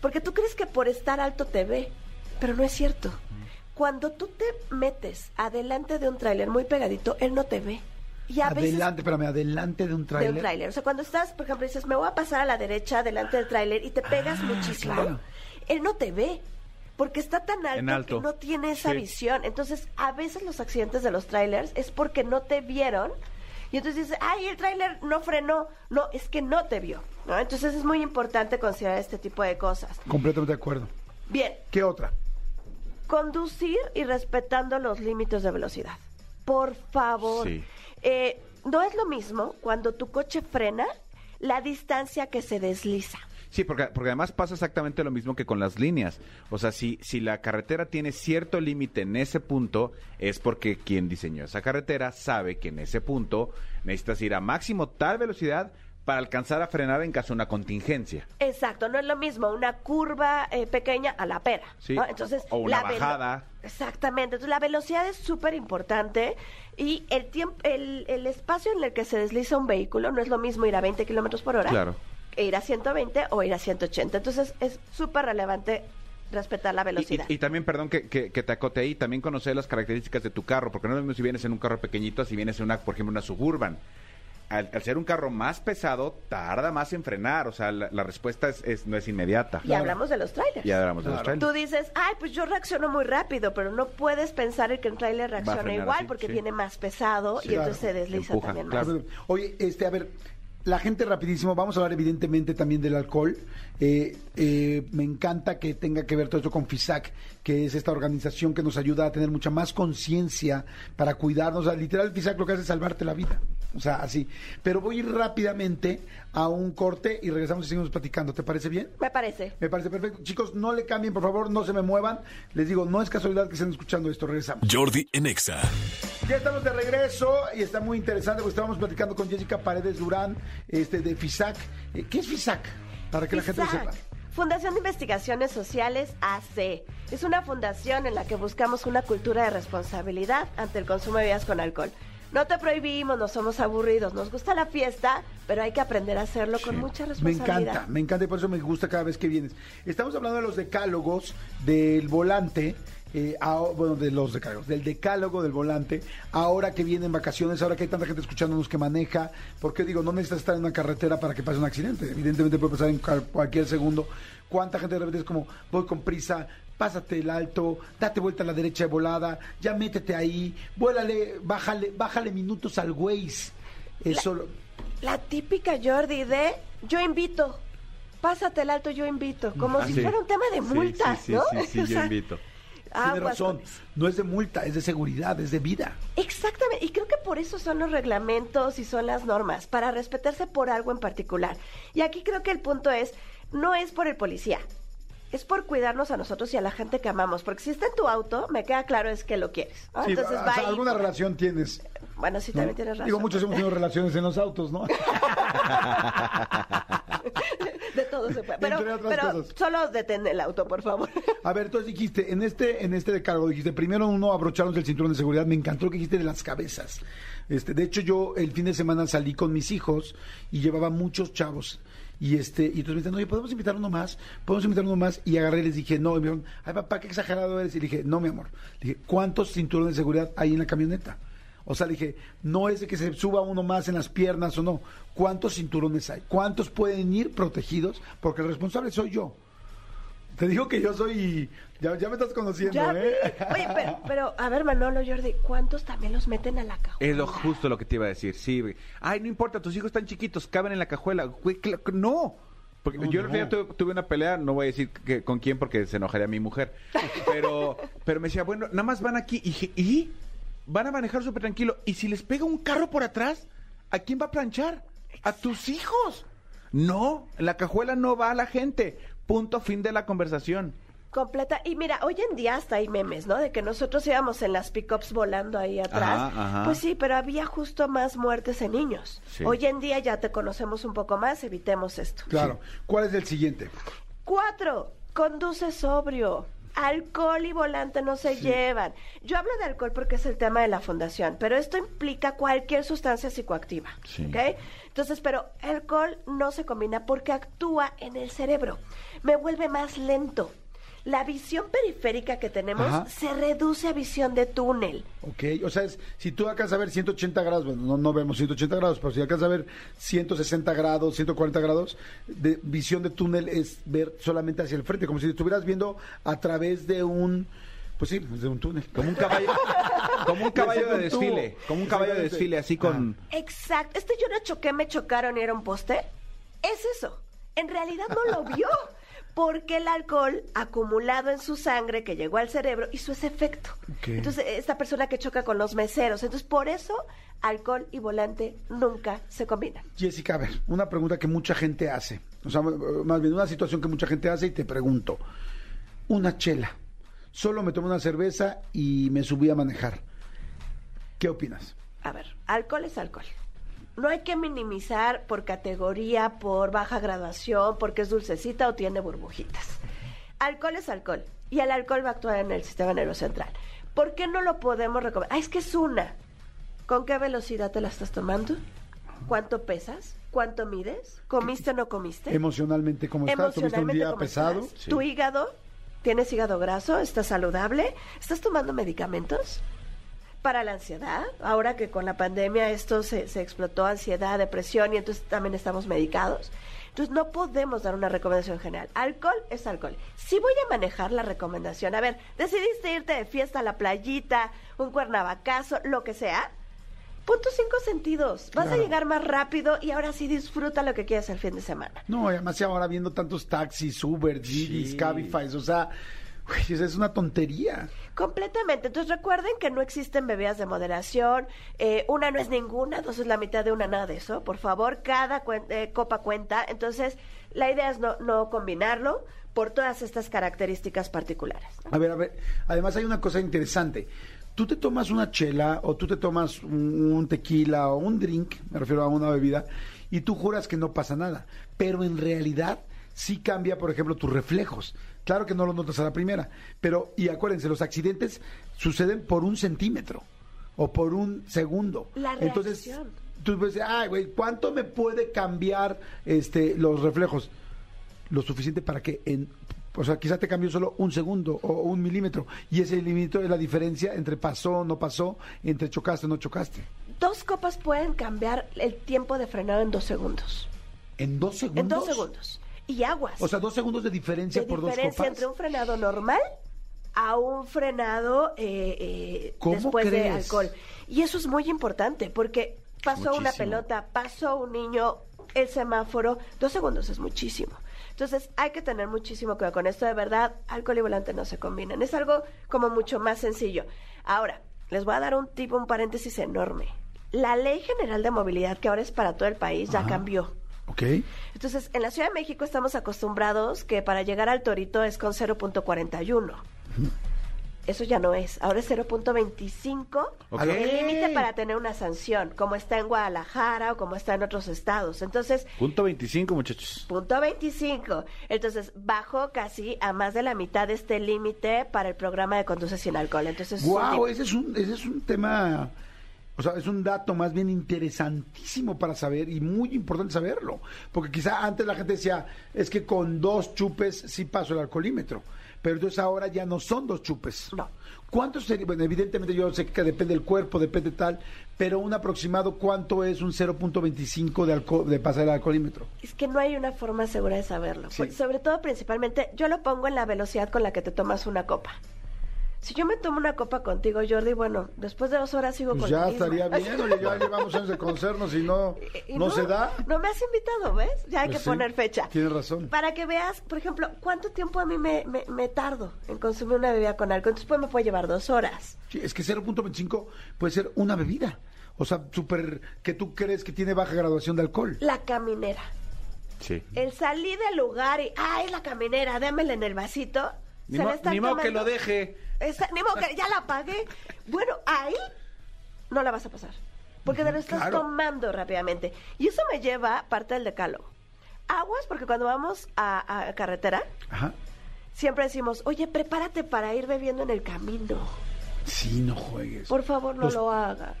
Porque tú crees que por estar alto te ve, pero no es cierto. Cuando tú te metes adelante de un tráiler muy pegadito, él no te ve. Y a veces Adelante, espérame, adelante de un de tráiler. un tráiler. O sea, cuando estás, por ejemplo, dices, me voy a pasar a la derecha delante del tráiler y te pegas muchísimo, claro. él no te ve. Porque está tan alto, En alto. que no tiene esa Sí. visión. Entonces, a veces los accidentes de los trailers es porque no te vieron. Y entonces dices, ay, el tráiler no frenó. No, es que no te vio. ¿no? Entonces es muy importante considerar este tipo de cosas. Completamente de acuerdo. Bien, ¿Qué otra? conducir y respetando los límites de velocidad. Por favor. Sí. Eh, no es lo mismo cuando tu coche frena la distancia que se desliza. Sí, porque, porque además pasa exactamente lo mismo que con las líneas. O sea, si, si la carretera tiene cierto límite en ese punto, es porque quien diseñó esa carretera sabe que en ese punto necesitas ir a máximo tal velocidad para alcanzar a frenar en caso de una contingencia. Exacto, no es lo mismo una curva eh, pequeña a la pera. Sí, ¿no? Entonces, o una la bajada. Exactamente, entonces la velocidad es súper importante y el tiempo, el, el espacio en el que se desliza un vehículo no es lo mismo ir a 20 kilómetros por hora, Claro. E ir a 120 o ir a 180. Entonces es súper relevante respetar la Y, velocidad. y- y también, perdón que, que, que te acote ahí, también conocer las características de tu carro, porque no es lo mismo si vienes en un carro pequeñito, si vienes en una, por ejemplo, una suburban. Al, al ser un carro más pesado, tarda más en frenar, o sea, la, la respuesta es, es- no es inmediata. Y hablamos de los trailers. Ya hablamos de los Claro. Tú trailers. dices, ay, pues yo reacciono muy rápido, pero no puedes pensar en que el trailer reacciona igual así, porque sí. viene más pesado y entonces se desliza Empuja, también claro. más. Oye, este, a ver, la gente rapidísimo, vamos a hablar evidentemente también del alcohol. Eh, eh, me encanta que tenga que ver todo esto con FISAC, que es esta organización que nos ayuda a tener mucha más conciencia para cuidarnos. O sea, literal, FISAC lo que hace es salvarte la vida. O sea, así. Pero voy a ir rápidamente a un corte y regresamos y seguimos platicando. ¿Te parece bien? Me parece. Me parece perfecto. Chicos, no le cambien, por favor, no se me muevan. Les digo, no es casualidad que estén escuchando esto. Regresamos. Jordi en Exa. Ya estamos de regreso y está muy interesante porque estábamos platicando con Jessica Paredes Durán este, de FISAC. Eh, ¿Qué es FISAC? Para que la gente lo sepa. Fundación de Investigaciones Sociales AC. Es una fundación en la que buscamos una cultura de responsabilidad ante el consumo de bebidas con alcohol. No te prohibimos, no somos aburridos, nos gusta la fiesta, pero hay que aprender a hacerlo con mucha Me responsabilidad. encanta, me encanta y por eso me gusta cada vez que vienes. Estamos hablando de los decálogos del volante. Eh, ah, bueno, de los decálogos, del decálogo del volante, ahora que vienen vacaciones, ahora que hay tanta gente escuchándonos que maneja, porque digo, no necesitas estar en una carretera para que pase un accidente, evidentemente puede pasar en cual- cualquier segundo. ¿Cuánta gente de repente es como, voy con prisa, pásate el alto, date vuelta a la derecha de volada, ya métete ahí, vuélale, bájale, bájale minutos al Waze. Eso, lo- La típica Jordi de yo invito, pásate el alto, yo invito, como Ah, si sí. fuera un tema de multas, sí, sí, ¿no? sí, sí, yo sea, invito. Tiene aguas razón, eso. no es de multa, es de seguridad, es de vida. Exactamente, y creo que por eso son los reglamentos y son las normas, para respetarse por algo en particular. Y aquí creo que el punto es, no es por el policía, es por cuidarnos a nosotros y a la gente que amamos, porque si está en tu auto, me queda claro es que lo quieres. ¿no? Sí, Entonces o sea, alguna relación tienes. Bueno, sí, ¿no? también tienes razón. Digo, muchos hemos tenido relaciones en los autos, ¿no? De todo se puede. Pero, cosas. solo detén el auto, por favor. A ver, entonces dijiste, en este, en este decálogo dijiste, primero uno abrocharnos el cinturón de seguridad, me encantó lo que dijiste de las cabezas. Este, de hecho, yo el fin de semana salí con mis hijos y llevaba muchos chavos. Y este, y entonces me dicen, oye, ¿podemos invitar uno más? ¿Podemos invitar uno más? Y agarré y les dije, no, y me dijeron, ay papá, qué exagerado eres. Y le dije, no, mi amor. Le dije, ¿cuántos cinturones de seguridad hay en la camioneta? O sea, le dije, no es de que se suba uno más en las piernas o no. ¿Cuántos cinturones hay? ¿Cuántos pueden ir protegidos? Porque el responsable soy yo. Te digo que yo soy. Ya, ya me estás conociendo, Ya ¿eh? Oye, pero, pero, a ver, Manolo, Jordi, ¿cuántos también los meten a la cajuela? Es lo justo lo que te iba a decir, sí. güey. Ay, no importa, tus hijos están chiquitos, caben en la cajuela. Güey, no. Porque No, yo el no. otro día tuve, tuve una pelea, no voy a decir que, con quién porque se enojaría mi mujer. Pero, pero me decía, bueno, nada más van aquí y, dije, ¿y? Van a manejar súper tranquilo. ¿Y si les pega un carro por atrás? ¿A quién va a planchar? A tus hijos. No, en la cajuela no va la gente. Punto fin de la conversación. Completa. Y mira, hoy en día hasta hay memes, ¿no? De que nosotros íbamos en las pickups volando ahí atrás. Ajá, ajá. Pues sí, pero había justo más muertes en niños. Sí. Hoy en día ya te conocemos un poco más, evitemos esto. Claro. ¿Cuál es el siguiente? Cuatro, conduce sobrio. Alcohol y volante no se llevan. Yo hablo de alcohol porque es el tema de la fundación, pero esto implica cualquier sustancia psicoactiva. Sí. ¿ok? Entonces, pero alcohol no se combina porque actúa en el cerebro. Me vuelve más lento. La visión periférica que tenemos Ajá. se reduce a visión de túnel. Ok, o sea, es- si tú alcanzas a ver 180 grados, bueno, no, no vemos 180 grados, pero si alcanzas a ver 160 grados, 140 grados, de visión de túnel es ver solamente hacia el frente, como si estuvieras viendo a través de un, pues sí, de un túnel. Como un caballo, como un caballo de desfile, como un caballo de desfile, así con... Exacto. Este yo no choqué, me chocaron y era un poste. Es eso. En realidad no lo vio. Porque el alcohol acumulado en su sangre que llegó al cerebro hizo ese efecto. Entonces, esta persona que choca con los meseros. Entonces, por eso, alcohol y volante nunca se combinan. Jessica, a ver, una pregunta que mucha gente hace, o sea, más bien una situación que mucha gente hace y te pregunto, una chela, solo me tomé una cerveza y me subí a manejar, ¿qué opinas? A ver, alcohol es alcohol. No hay que minimizar por categoría, por baja graduación, porque es dulcecita o tiene burbujitas. Alcohol es alcohol y el alcohol va a actuar en el sistema nerviocentral. ¿Por qué no lo podemos recomendar? Ah, es que es una. ¿Con qué velocidad te la estás tomando? ¿Cuánto pesas? ¿Cuánto mides? ¿Comiste o no comiste? Emocionalmente, ¿cómo estás? ¿Tuviste un día ¿cómo pesado? ¿Tu hígado? ¿Tienes hígado graso? ¿Estás saludable? ¿Estás tomando medicamentos? Para la ansiedad, ahora que con la pandemia esto se, se explotó, ansiedad, depresión, y entonces también estamos medicados. Entonces no podemos dar una recomendación general. Alcohol es alcohol. Si voy a manejar la recomendación, a ver, decidiste irte de fiesta a la playita, un cuernavacazo, lo que sea, punto cinco sentidos. Vas a llegar más rápido y ahora sí disfruta lo que quieras el fin de semana. No, y además ahora viendo tantos taxis, Uber, Didi, Sí. Cabify, o sea, es una tontería. Completamente. Entonces recuerden que no existen bebidas de moderación. eh, una no es ninguna, dos es la mitad de una, nada de eso. Por favor, cada cuen- eh, copa cuenta. Entonces, la idea es no, no combinarlo por todas estas características particulares. A ver, a ver, además hay una cosa interesante. Tú te tomas una chela o tú te tomas un, un tequila o un drink, me refiero a una bebida, y tú juras que no pasa nada, pero en realidad sí cambia, por ejemplo, tus reflejos. Claro que no lo notas a la primera, pero, y acuérdense, los accidentes suceden por un centímetro o por un segundo. La Entonces, reacción. tú ves, ay, güey, ¿cuánto me puede cambiar este, los reflejos? lo suficiente para que en o sea, quizá te cambió solo un segundo o un milímetro y ese milímetro es la diferencia entre pasó, no pasó, entre chocaste, no chocaste. Dos copas pueden cambiar el tiempo de frenado en dos segundos. En dos segundos. En dos segundos. Y aguas. O sea, dos segundos de diferencia de por dos diferencia copas. entre un frenado normal a un frenado eh, eh, ¿Cómo después de crees? alcohol. Y eso es muy importante porque pasó una pelota, pasó un niño, el semáforo, dos segundos es muchísimo. Entonces hay que tener muchísimo cuidado con esto. De verdad, alcohol y volante no se combinan. Es algo como mucho más sencillo. Ahora, les voy a dar un tipo, un paréntesis enorme. La Ley General de Movilidad, que ahora es para todo el país, ya cambió. Ok. Entonces, en la Ciudad de México estamos acostumbrados que para llegar al Torito es con 0.41. Eso ya no es. Ahora es 0.25 Ok. el límite para tener una sanción, como está en Guadalajara o como está en otros estados. Entonces, Punto 25, muchachos. punto 25. Entonces, bajó casi a más de la mitad de este límite para el programa de conduce sin alcohol. Entonces, es un Wow, ese es un ese es un tema o sea, es un dato más bien interesantísimo para saber y muy importante saberlo, porque quizá antes la gente decía, es que con dos chupes sí paso el alcoholímetro, pero entonces ahora ya no son dos chupes. No. ¿Cuánto sería? Bueno, evidentemente yo sé que depende del cuerpo, depende tal, pero un aproximado, ¿cuánto es un 0.25 de, alcohol, de pasar el alcoholímetro? Es que no hay una forma segura de saberlo. Sí. Sobre todo, principalmente, yo lo pongo en la velocidad con la que te tomas una copa. Si yo me tomo una copa contigo, Jordi, bueno, después de dos horas sigo Pues con ya estaría bien, oye, ya llevamos años de conocernos y no, Y no, se da. No me has invitado, ¿ves? Ya hay Pues que sí, poner fecha. tienes razón. Para que veas, por ejemplo, cuánto tiempo a mí me, me, me tardo en consumir una bebida con alcohol. Entonces, pues me puede llevar dos horas. Sí, es que 0.25 puede ser una bebida. O sea, súper que tú crees que tiene baja graduación de alcohol. La caminera. Sí. El salir del lugar y, ay, la caminera, démela en el vasito. Ni, se mo- la están ni modo que lo deje. Esa- ni modo que ya la pagué. Bueno, ahí no la vas a pasar. Porque te lo estás claro. tomando rápidamente. Y eso me lleva parte del decálogo. Aguas, porque cuando vamos a, a carretera, Ajá. siempre decimos, oye, prepárate para ir bebiendo en el camino. Sí, no juegues. Por favor, no Los- lo hagan.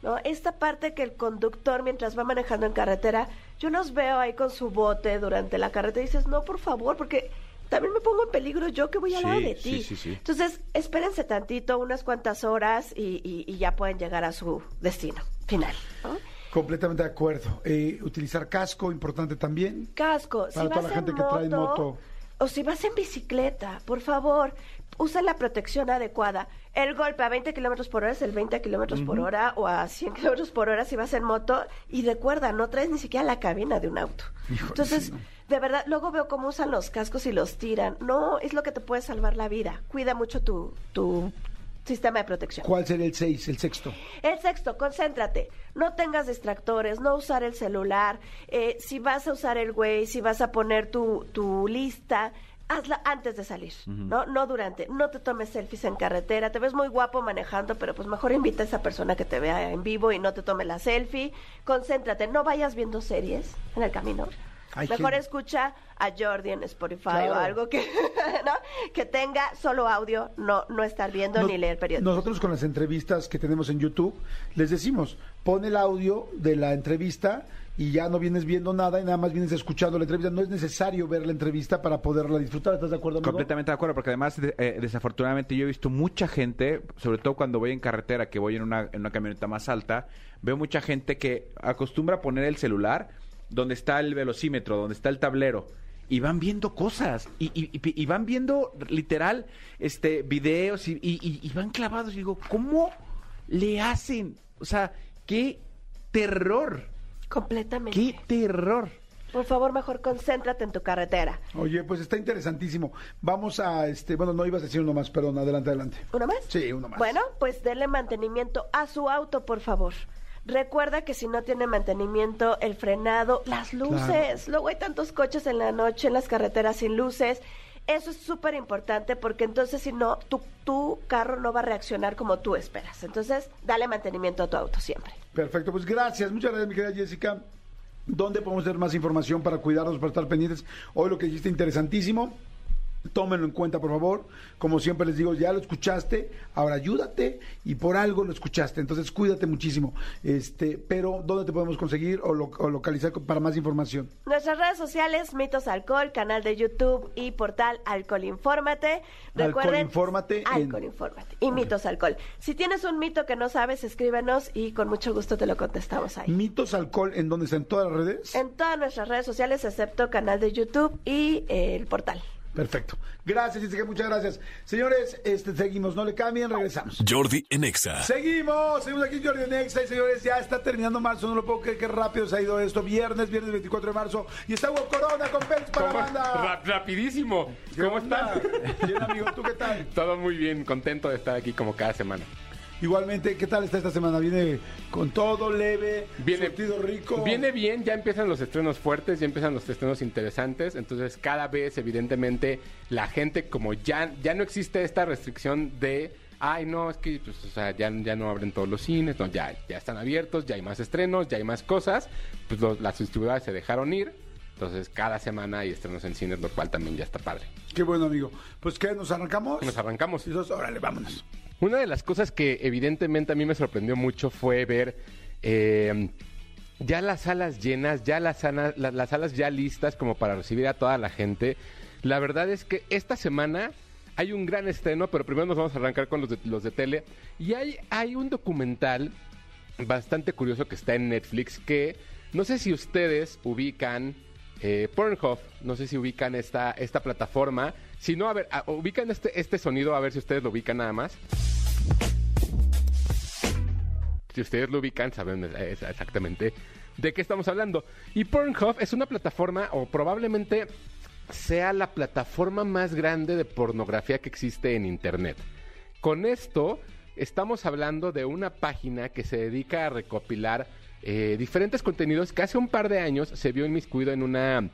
¿No? Esta parte que el conductor, mientras va manejando en carretera, yo los veo ahí con su bote durante la carretera y dices, no, por favor, porque también me pongo en peligro yo que voy al Sí, lado de ti. sí, sí. Entonces, espérense tantito, unas cuantas horas y, y- y ya pueden llegar a su destino final. ¿no? Completamente de acuerdo. Eh, utilizar casco, importante también. Casco, si toda vas la gente en que trae moto, o si vas en bicicleta, por favor, usa la protección adecuada. El golpe a 20 kilómetros por hora es el 20 kilómetros por hora o a 100 kilómetros por hora si vas en moto. Y recuerda, no traes ni siquiera la cabina de un auto. Híjole, Entonces, sí, ¿no? De verdad, luego veo cómo usan los cascos y los tiran. No, es lo que te puede salvar la vida. Cuida mucho tu, tu sistema de protección. ¿Cuál sería el seis, el sexto? El sexto, concéntrate. No tengas distractores, no usar el celular. Eh, si vas a usar el Waze, si vas a poner tu, tu lista, hazla antes de salir, ¿no? No durante. No te tomes selfies en carretera. Te ves muy guapo manejando, pero pues mejor invita a esa persona que te vea en vivo y no te tome la selfie. Concéntrate. No vayas viendo series en el camino. Mejor escucha a Jordi en Spotify Claro. o algo que, ¿no? que tenga solo audio, no, no estar viendo ni leer periódicos. Nosotros con las entrevistas que tenemos en YouTube, les decimos, pon el audio de la entrevista y ya no vienes viendo nada y nada más vienes escuchando la entrevista. No es necesario ver la entrevista para poderla disfrutar. ¿Estás de acuerdo, amigo? Completamente de acuerdo, porque además, de- eh, desafortunadamente, yo he visto mucha gente, sobre todo cuando voy en carretera, que voy en una, en una camioneta más alta, veo mucha gente que acostumbra a poner el celular donde está el velocímetro, donde está el tablero. Y van viendo cosas, y, y- y- y van viendo literal este videos y, y- y- y van clavados. Y digo, ¿cómo le hacen? O sea, qué terror, Completamente. qué terror. Por favor, mejor concéntrate en tu carretera. Oye, pues está interesantísimo. Vamos a, este, bueno, no ibas a decir uno más, perdón, adelante, adelante. ¿Uno más? Sí, uno más. Bueno, pues denle mantenimiento a su auto, por favor. Recuerda que si no tiene mantenimiento, el frenado, las luces. Luego hay tantos coches en la noche en las carreteras sin luces. Eso es súper importante porque entonces si no, tu, tu carro no va a reaccionar como tú esperas. Entonces, dale mantenimiento a tu auto siempre. Perfecto, pues gracias, muchas gracias, mi querida Jessica. ¿Dónde podemos tener más información para cuidarnos, para estar pendientes? Hoy lo que dijiste interesantísimo. Tómenlo en cuenta, por favor. Como siempre les digo, ya lo escuchaste, ahora ayúdate y por algo lo escuchaste. Entonces, cuídate muchísimo. Este, pero ¿dónde te podemos conseguir o, lo- o localizar para más información? Nuestras redes sociales, Mitos Alcohol, canal de YouTube y portal Alcohol Infórmate. Alcohol Infórmate en- Alcohol Infórmate y Mitos Alcohol. Si tienes un mito que no sabes, escríbenos y con mucho gusto te lo contestamos ahí. Mitos Alcohol, ¿en dónde está? ¿En todas las redes? En todas nuestras redes sociales, excepto canal de YouTube y eh, el portal. Perfecto. Gracias, Jessica, muchas gracias. Señores, este, seguimos, no le cambien, regresamos. Jordi en Exa. Seguimos, seguimos aquí en Jordi Nexa y señores, ya está terminando marzo, no lo puedo creer, qué rápido se ha ido esto, viernes, viernes 24 de marzo, y está Hugo Corona con Pets para la ¿Cómo? banda. Ra- rapidísimo. ¿Qué ¿Cómo están? Bien, amigo, ¿tú qué tal? Todo muy bien, contento de estar aquí como cada semana. Igualmente, ¿qué tal está esta semana? ¿Viene con todo, leve, Viene surtido rico? Viene bien, ya empiezan los estrenos fuertes, ya empiezan los estrenos interesantes, entonces cada vez evidentemente la gente como ya ya no existe esta restricción de ay no, es que pues, o sea, ya, ya no abren todos los cines, no, ya, ya están abiertos, ya hay más estrenos, ya hay más cosas, pues los- las distribuidoras se dejaron ir, entonces cada semana hay estrenos en cines, lo cual también ya está padre. Qué bueno, amigo. Pues, ¿qué? ¿Nos arrancamos? Nos arrancamos. Y dos, órale, vámonos. Una de las cosas que evidentemente a mí me sorprendió mucho fue ver eh, ya las salas llenas, ya las, salas ya listas como para recibir a toda la gente. La verdad es que esta semana hay un gran estreno, pero primero nos vamos a arrancar con los de, los de tele. Y hay, hay un documental bastante curioso que está en Netflix que no sé si ustedes ubican eh, Pornhub, no sé si ubican esta, esta plataforma. Si no, a ver, a- ubican este, este sonido, a ver si ustedes lo ubican nada más. Si ustedes lo ubican, saben exactamente de qué estamos hablando. Y Pornhub es una plataforma, o probablemente sea la plataforma más grande de pornografía que existe en Internet. Con esto estamos hablando de una página que se dedica a recopilar eh, diferentes contenidos que hace un par de años se vio inmiscuido en una,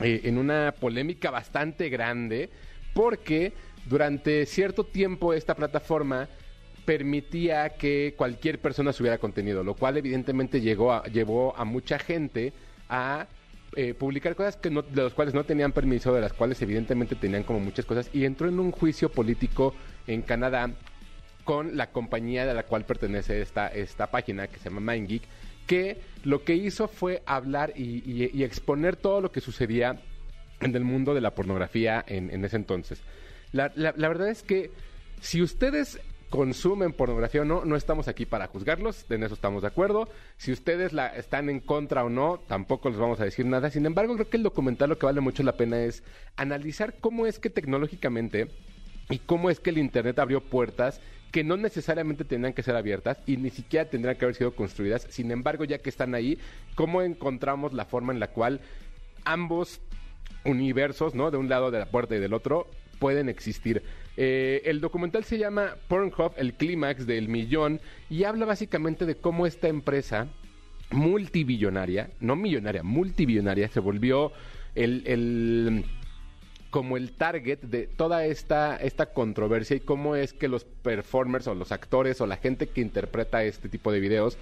eh, en una polémica bastante grande porque durante cierto tiempo esta plataforma permitía que cualquier persona subiera contenido, lo cual evidentemente llegó llevó a mucha gente a eh, publicar cosas que no, de las cuales no tenían permiso, de las cuales evidentemente tenían como muchas cosas, y entró en un juicio político en Canadá con la compañía de la cual pertenece esta, esta página que se llama MindGeek, que lo que hizo fue hablar y, exponer todo lo que sucedía en el mundo de la pornografía en, ese entonces. La- la verdad es que si ustedes consumen pornografía o no, no estamos aquí para juzgarlos, en eso estamos de acuerdo. Si ustedes la están en contra o no, tampoco les vamos a decir nada. Sin embargo, creo que el documental lo que vale mucho la pena es analizar cómo es que tecnológicamente y cómo es que el Internet abrió puertas que no necesariamente tendrían que ser abiertas y ni siquiera tendrían que haber sido construidas. Sin embargo, ya que están ahí, cómo encontramos la forma en la cual ambos universos, ¿no? De un lado de la puerta y del otro, pueden existir. Eh, el documental se llama Pornhub, el clímax del millón, y habla básicamente de cómo esta empresa multibillonaria, no millonaria, multibillonaria, se volvió el, como el target de toda esta, esta controversia y cómo es que los performers o los actores o la gente que interpreta este tipo de videos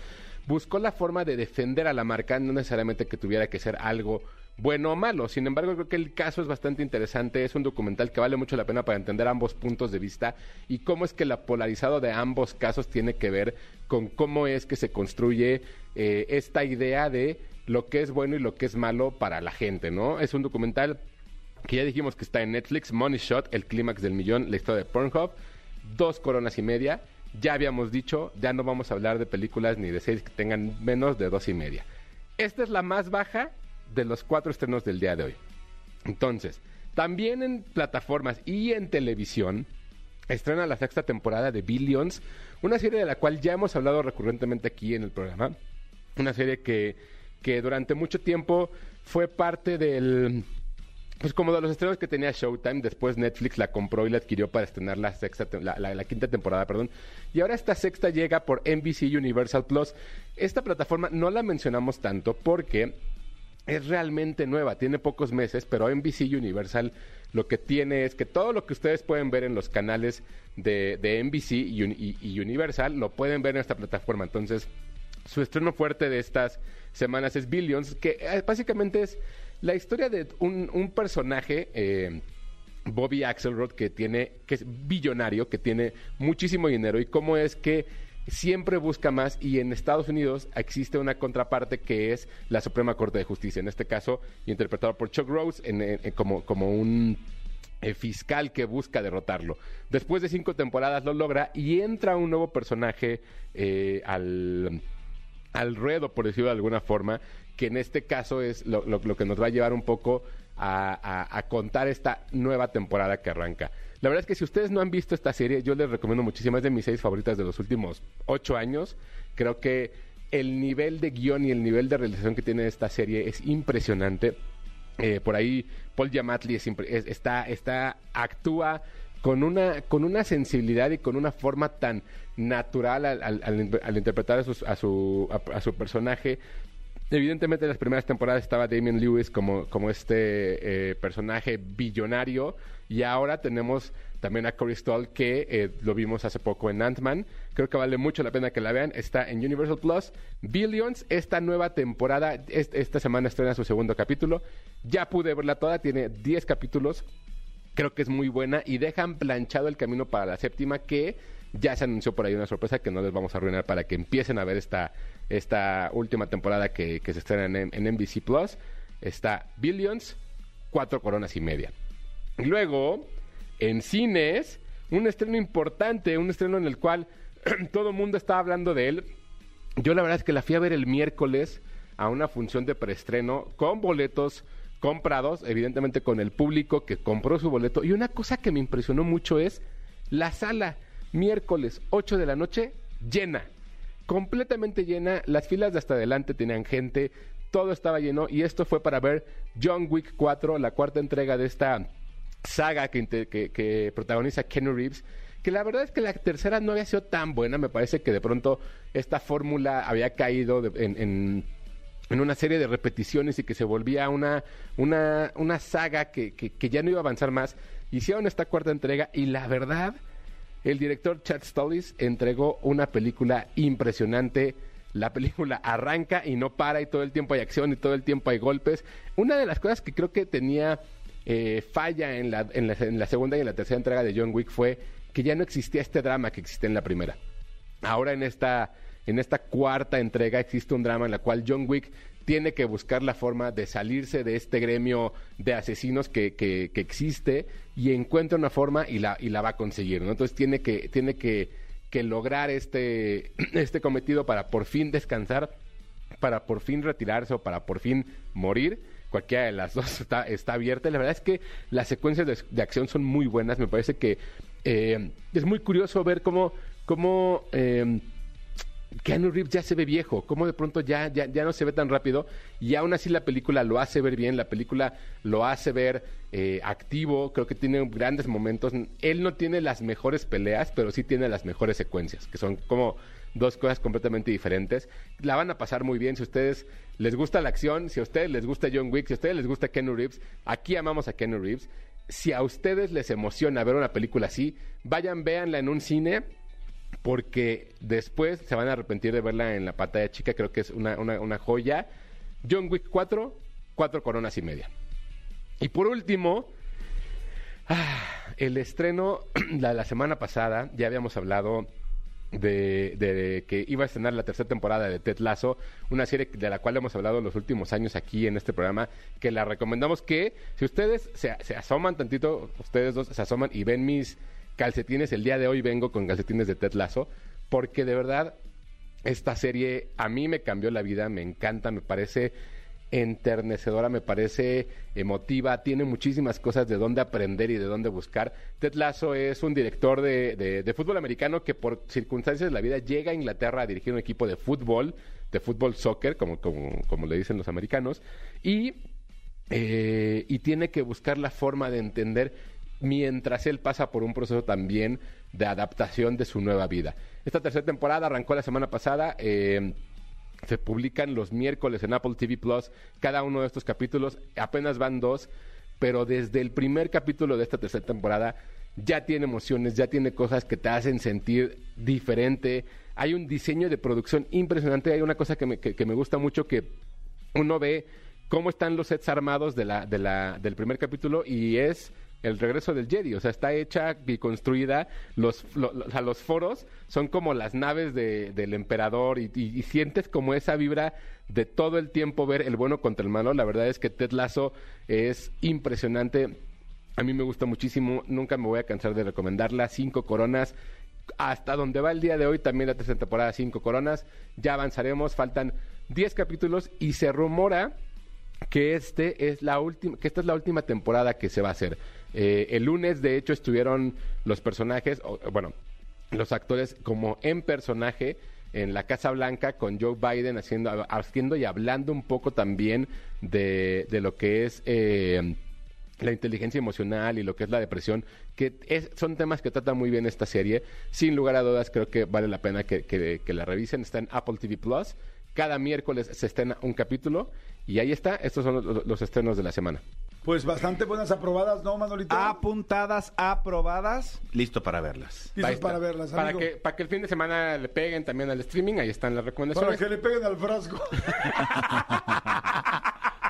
buscó la forma de defender a la marca, no necesariamente que tuviera que ser algo bueno o malo. Sin embargo, creo que el caso es bastante interesante. Es un documental que vale mucho la pena para entender ambos puntos de vista y cómo es que la polarizado de ambos casos tiene que ver con cómo es que se construye eh, esta idea de lo que es bueno y lo que es malo para la gente, ¿no? Es un documental que ya dijimos que está en Netflix, Money Shot, el clímax del millón, la historia de Pornhub, dos coronas y media. Ya habíamos dicho, ya no vamos a hablar de películas ni de series que tengan menos de dos y media. Esta es la más baja de los cuatro estrenos del día de hoy. Entonces, también en plataformas y en televisión estrena la sexta temporada de Billions, una serie de la cual ya hemos hablado recurrentemente aquí en el programa. Una serie que, que durante mucho tiempo fue parte del pues como de los estrenos que tenía Showtime, después Netflix la compró y la adquirió para estrenar la sexta, la- la quinta temporada, perdón. Y ahora esta sexta llega por NBC Universal Plus. Esta plataforma no la mencionamos tanto porque es realmente nueva, tiene pocos meses, pero NBC Universal lo que tiene es que todo lo que ustedes pueden ver en los canales de, de NBC y, Uni- y- y Universal lo pueden ver en esta plataforma. Entonces, su estreno fuerte de estas semanas es Billions, que eh, básicamente es la historia de un, un personaje, eh, Bobby Axelrod, que tiene, que es billonario, que tiene muchísimo dinero, y cómo es que siempre busca más, y en Estados Unidos existe una contraparte que es la Suprema Corte de Justicia, en este caso interpretado por Chuck Rose en- como, como un eh, fiscal que busca derrotarlo. Después de cinco temporadas lo logra y entra un nuevo personaje eh, al, al ruedo, por decirlo de alguna forma, que en este caso es lo, lo- lo que nos va a llevar un poco a, contar esta nueva temporada que arranca. La verdad es que si ustedes no han visto esta serie, yo les recomiendo muchísimo, es de mis seis favoritas de los últimos ocho años. Creo que el nivel de guion y el nivel de realización que tiene esta serie es impresionante. Eh, por ahí Paul Giamatti es está, está, actúa con una, con una sensibilidad y con una forma tan natural al, al- interpretar a, a su, a su personaje. Evidentemente en las primeras temporadas estaba Damien Lewis como, como este eh, personaje billonario y ahora tenemos también a Corey Stoll que eh, lo vimos hace poco en Ant-Man. Creo que vale mucho la pena que la vean. Está en Universal Plus. Billions, esta nueva temporada, est- esta semana estrena su segundo capítulo. Ya pude verla toda, tiene 10 capítulos. Creo que es muy buena y dejan planchado el camino para la séptima que ya se anunció por ahí una sorpresa que no les vamos a arruinar para que empiecen a ver esta, esta última temporada que, se estrena en, en NBC Plus. Está Billions, cuatro coronas y media. Y luego, en cines, un estreno importante, un estreno en el cual todo el mundo está hablando de él. Yo la verdad es que la fui a ver el miércoles a una función de preestreno con boletos comprados, evidentemente con el público que compró su boleto. Y una cosa que me impresionó mucho es la sala, miércoles 8 de la noche, llena. Completamente llena, las filas de hasta adelante tenían gente, todo estaba lleno y esto fue para ver John Wick 4, la cuarta entrega de esta saga que, protagoniza Kenny Reeves, que la verdad es que la tercera no había sido tan buena, me parece que de pronto esta fórmula había caído en, en- una serie de repeticiones y que se volvía una, una, una saga que- que ya no iba a avanzar más. Hicieron esta cuarta entrega y la verdad, el director Chad Stollis entregó una película impresionante, la película arranca y no para y todo el tiempo hay acción y todo el tiempo hay golpes. Una de las cosas que creo que tenía eh, falla en la, segunda y en la tercera entrega de John Wick fue que ya no existía este drama que existe en la primera. Ahora en esta, en esta cuarta entrega existe un drama en la cual John Wick tiene que buscar la forma de salirse de este gremio de asesinos que, que, que existe y encuentra una forma y la, y la va a conseguir. Entonces tiene que, tiene que, que lograr este, este cometido para por fin descansar, para por fin retirarse o para por fin morir. Cualquiera de las dos está, está abierta. La verdad es que las secuencias de, de acción son muy buenas. Me parece que eh, es muy curioso ver cómo, cómo eh, Keanu Reeves ya se ve viejo, cómo de pronto ya, ya, ya no se ve tan rápido y aún así la película lo hace ver bien, la película lo hace ver eh, activo, creo que tiene grandes momentos. Él no tiene las mejores peleas, pero sí tiene las mejores secuencias, que son como dos cosas completamente diferentes. La van a pasar muy bien si ustedes les gusta la acción, si a ustedes les gusta John Wick, si a ustedes les gusta Keanu Reeves, aquí amamos a Keanu Reeves. Si a ustedes les emociona ver una película así, vayan, véanla en un cine porque después se van a arrepentir de verla en la pantalla chica, creo que es una, una, joya. John Wick 4, cuatro coronas y media. Y por último, ah, el estreno de la semana pasada, ya habíamos hablado de, de, que iba a estrenar la tercera temporada de Ted Lasso, una serie de la cual hemos hablado en los últimos años aquí en este programa, que la recomendamos que si ustedes se, se asoman tantito, ustedes dos se asoman y ven mis calcetines, el día de hoy vengo con calcetines de Ted Lasso, porque de verdad esta serie a mí me cambió la vida, me encanta, me parece enternecedora, me parece emotiva, tiene muchísimas cosas de dónde aprender y de dónde buscar. Ted Lasso es un director de, de, fútbol americano que por circunstancias de la vida llega a Inglaterra a dirigir un equipo de fútbol, de fútbol soccer, como, como, como le dicen los americanos, y, eh, y tiene que buscar la forma de entender mientras él pasa por un proceso también de adaptación de su nueva vida. Esta tercera temporada arrancó la semana pasada. Eh, se publican los miércoles en Apple TV Plus cada uno de estos capítulos. Apenas van dos, pero desde el primer capítulo de esta tercera temporada ya tiene emociones, ya tiene cosas que te hacen sentir diferente. Hay un diseño de producción impresionante. Hay una cosa que me, que, me gusta mucho que uno ve cómo están los sets armados del primer capítulo y es el regreso del Jedi, o sea, está hecha y construida, los, los foros son como las naves de, del emperador y, y, sientes como esa vibra de todo el tiempo ver el bueno contra el malo, la verdad es que Ted Lasso es impresionante, a mí me gusta muchísimo, nunca me voy a cansar de recomendarla, cinco coronas, hasta donde va el día de hoy, también la tercera temporada, cinco coronas, ya avanzaremos, faltan diez capítulos y se rumora que este es la última, que esta es la última temporada que se va a hacer. Eh, el lunes, de hecho, estuvieron los personajes, o, bueno, los actores como en personaje en la Casa Blanca con Joe Biden haciendo, haciendo y hablando un poco también de, de lo que es eh, la inteligencia emocional y lo que es la depresión, que es, son temas que trata muy bien esta serie. Sin lugar a dudas, creo que vale la pena que, que, que la revisen. Está en Apple TV Plus. Cada miércoles se estrena un capítulo y ahí está. Estos son los, los estrenos de la semana. Pues bastante buenas aprobadas, ¿no, Manolito? Apuntadas, aprobadas, listo para verlas. Listos para verlas, para amigo. que, para que el fin de semana le peguen también al streaming, ahí están las recomendaciones. Para que le peguen al frasco.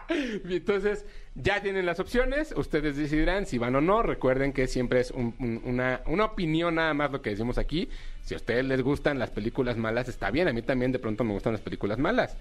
Entonces, ya tienen las opciones, ustedes decidirán si van o no. Recuerden que siempre es un, un, una, una opinión nada más lo que decimos aquí. Si a ustedes les gustan las películas malas, está bien. A mí también de pronto me gustan las películas malas.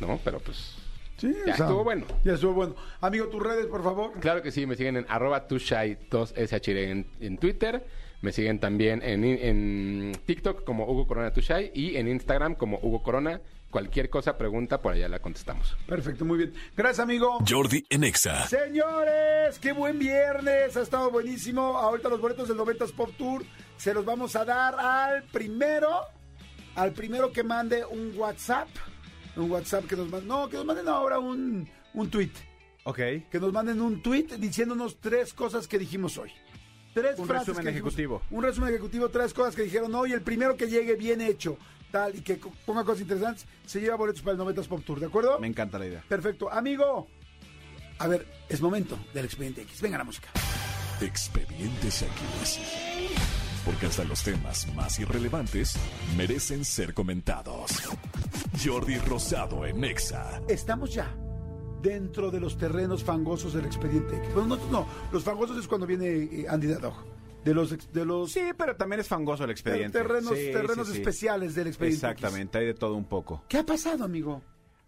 ¿No? Pero pues Sí, ya o sea, estuvo bueno. Ya estuvo bueno. Amigo, tus redes, por favor. Claro que sí, me siguen en arroba tushai2shd en, en Twitter. Me siguen también en, en TikTok como Hugo Corona Tushai y en Instagram como Hugo Corona. Cualquier cosa, pregunta, por allá la contestamos. Perfecto, muy bien. Gracias, amigo. Jordi Enexa. Señores, qué buen viernes. Ha estado buenísimo. Ahorita los boletos del 90s Pop Tour se los vamos a dar al primero. Al primero que mande un WhatsApp. Un WhatsApp que nos manden. No, que nos manden ahora un, un tweet. Ok. Que nos manden un tweet diciéndonos tres cosas que dijimos hoy. Tres Un frases resumen que dijimos. ejecutivo. Un resumen ejecutivo, tres cosas que dijeron hoy. El primero que llegue bien hecho, tal, y que ponga cosas interesantes, se lleva boletos para el 90s Pop Tour, ¿de acuerdo? Me encanta la idea. Perfecto. Amigo, a ver, es momento del expediente X. Venga la música. Expedientes X. Porque hasta los temas más irrelevantes merecen ser comentados. Jordi Rosado en Exa. Estamos ya dentro de los terrenos fangosos del expediente X. Bueno, no, no, los fangosos es cuando viene eh, Andy Dadog. De los, de los Sí, pero también es fangoso el expediente. terrenos, Sí, terrenos sí, sí. especiales del expediente X. Exactamente, hay de todo un poco. ¿Qué ha pasado, amigo?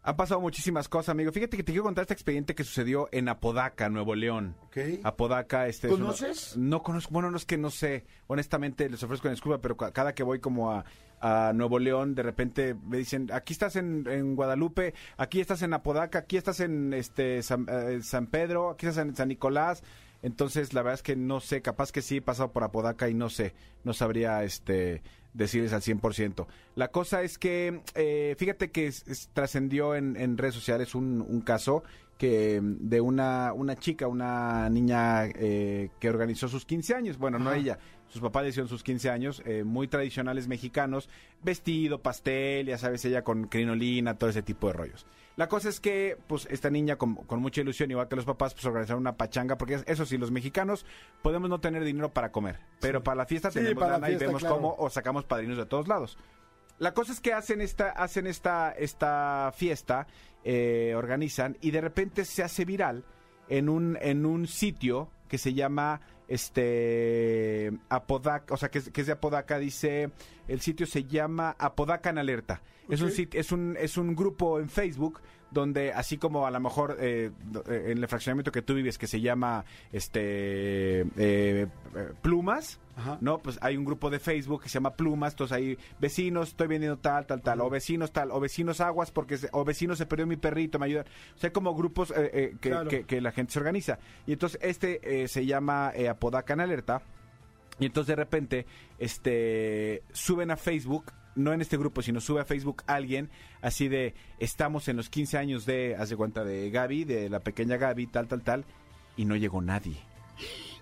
Ha pasado muchísimas cosas, amigo. Fíjate que te quiero contar este expediente que sucedió en Apodaca, Nuevo León. Ok. Apodaca, este. es uno- ¿Conoces? no conozco, bueno, no es que no sé. Honestamente, les ofrezco una disculpa, pero ca- cada que voy como a, a Nuevo León, de repente me dicen, aquí estás en, en Guadalupe, aquí estás en Apodaca, aquí estás en este San, eh, San Pedro, aquí estás en San Nicolás. Entonces, la verdad es que no sé, capaz que sí he pasado por Apodaca y no sé, no sabría este decirles al 100%. La cosa es que, eh, fíjate que trascendió en, en redes sociales un, un caso que mm, de una, una chica, una niña eh, que organizó sus 15 años, bueno, no ella, sus papás le hicieron sus 15 años, eh, muy tradicionales mexicanos, vestido, pastel, ya sabes, ella con crinolina, todo ese tipo de rollos. La cosa es que, pues, esta niña con, con mucha ilusión, igual que los papás, pues organizaron una pachanga, porque eso sí, los mexicanos podemos no tener dinero para comer, pero para la fiesta Sí, tenemos para la fiesta, y vemos claro. cómo o sacamos padrinos de todos lados. La cosa es que hacen esta, hacen esta, esta fiesta, eh, organizan, y de repente se hace viral en un, en un sitio que se llama este Apodaca, o sea que es, que es de Apodaca, dice, el sitio se llama Apodaca en Alerta. Es un sit- es un, es un grupo en Facebook donde así como a lo mejor eh, eh, en el fraccionamiento que tú vives que se llama este eh, eh, plumas Ajá. no pues hay un grupo de Facebook que se llama plumas entonces hay vecinos estoy vendiendo tal tal tal o vecinos tal o vecinos aguas porque se- o vecinos se perdió mi perrito me ayudan o sea hay como grupos eh, eh, que, Claro. que- que la gente se organiza. Y entonces este eh, se llama Apodaca en alerta. Y entonces de repente, este, suben a Facebook, no en este grupo, sino sube a Facebook alguien, así de, estamos en los 15 años de, haz de cuenta, de Gaby, de la pequeña Gaby, tal, tal, tal, y no llegó nadie.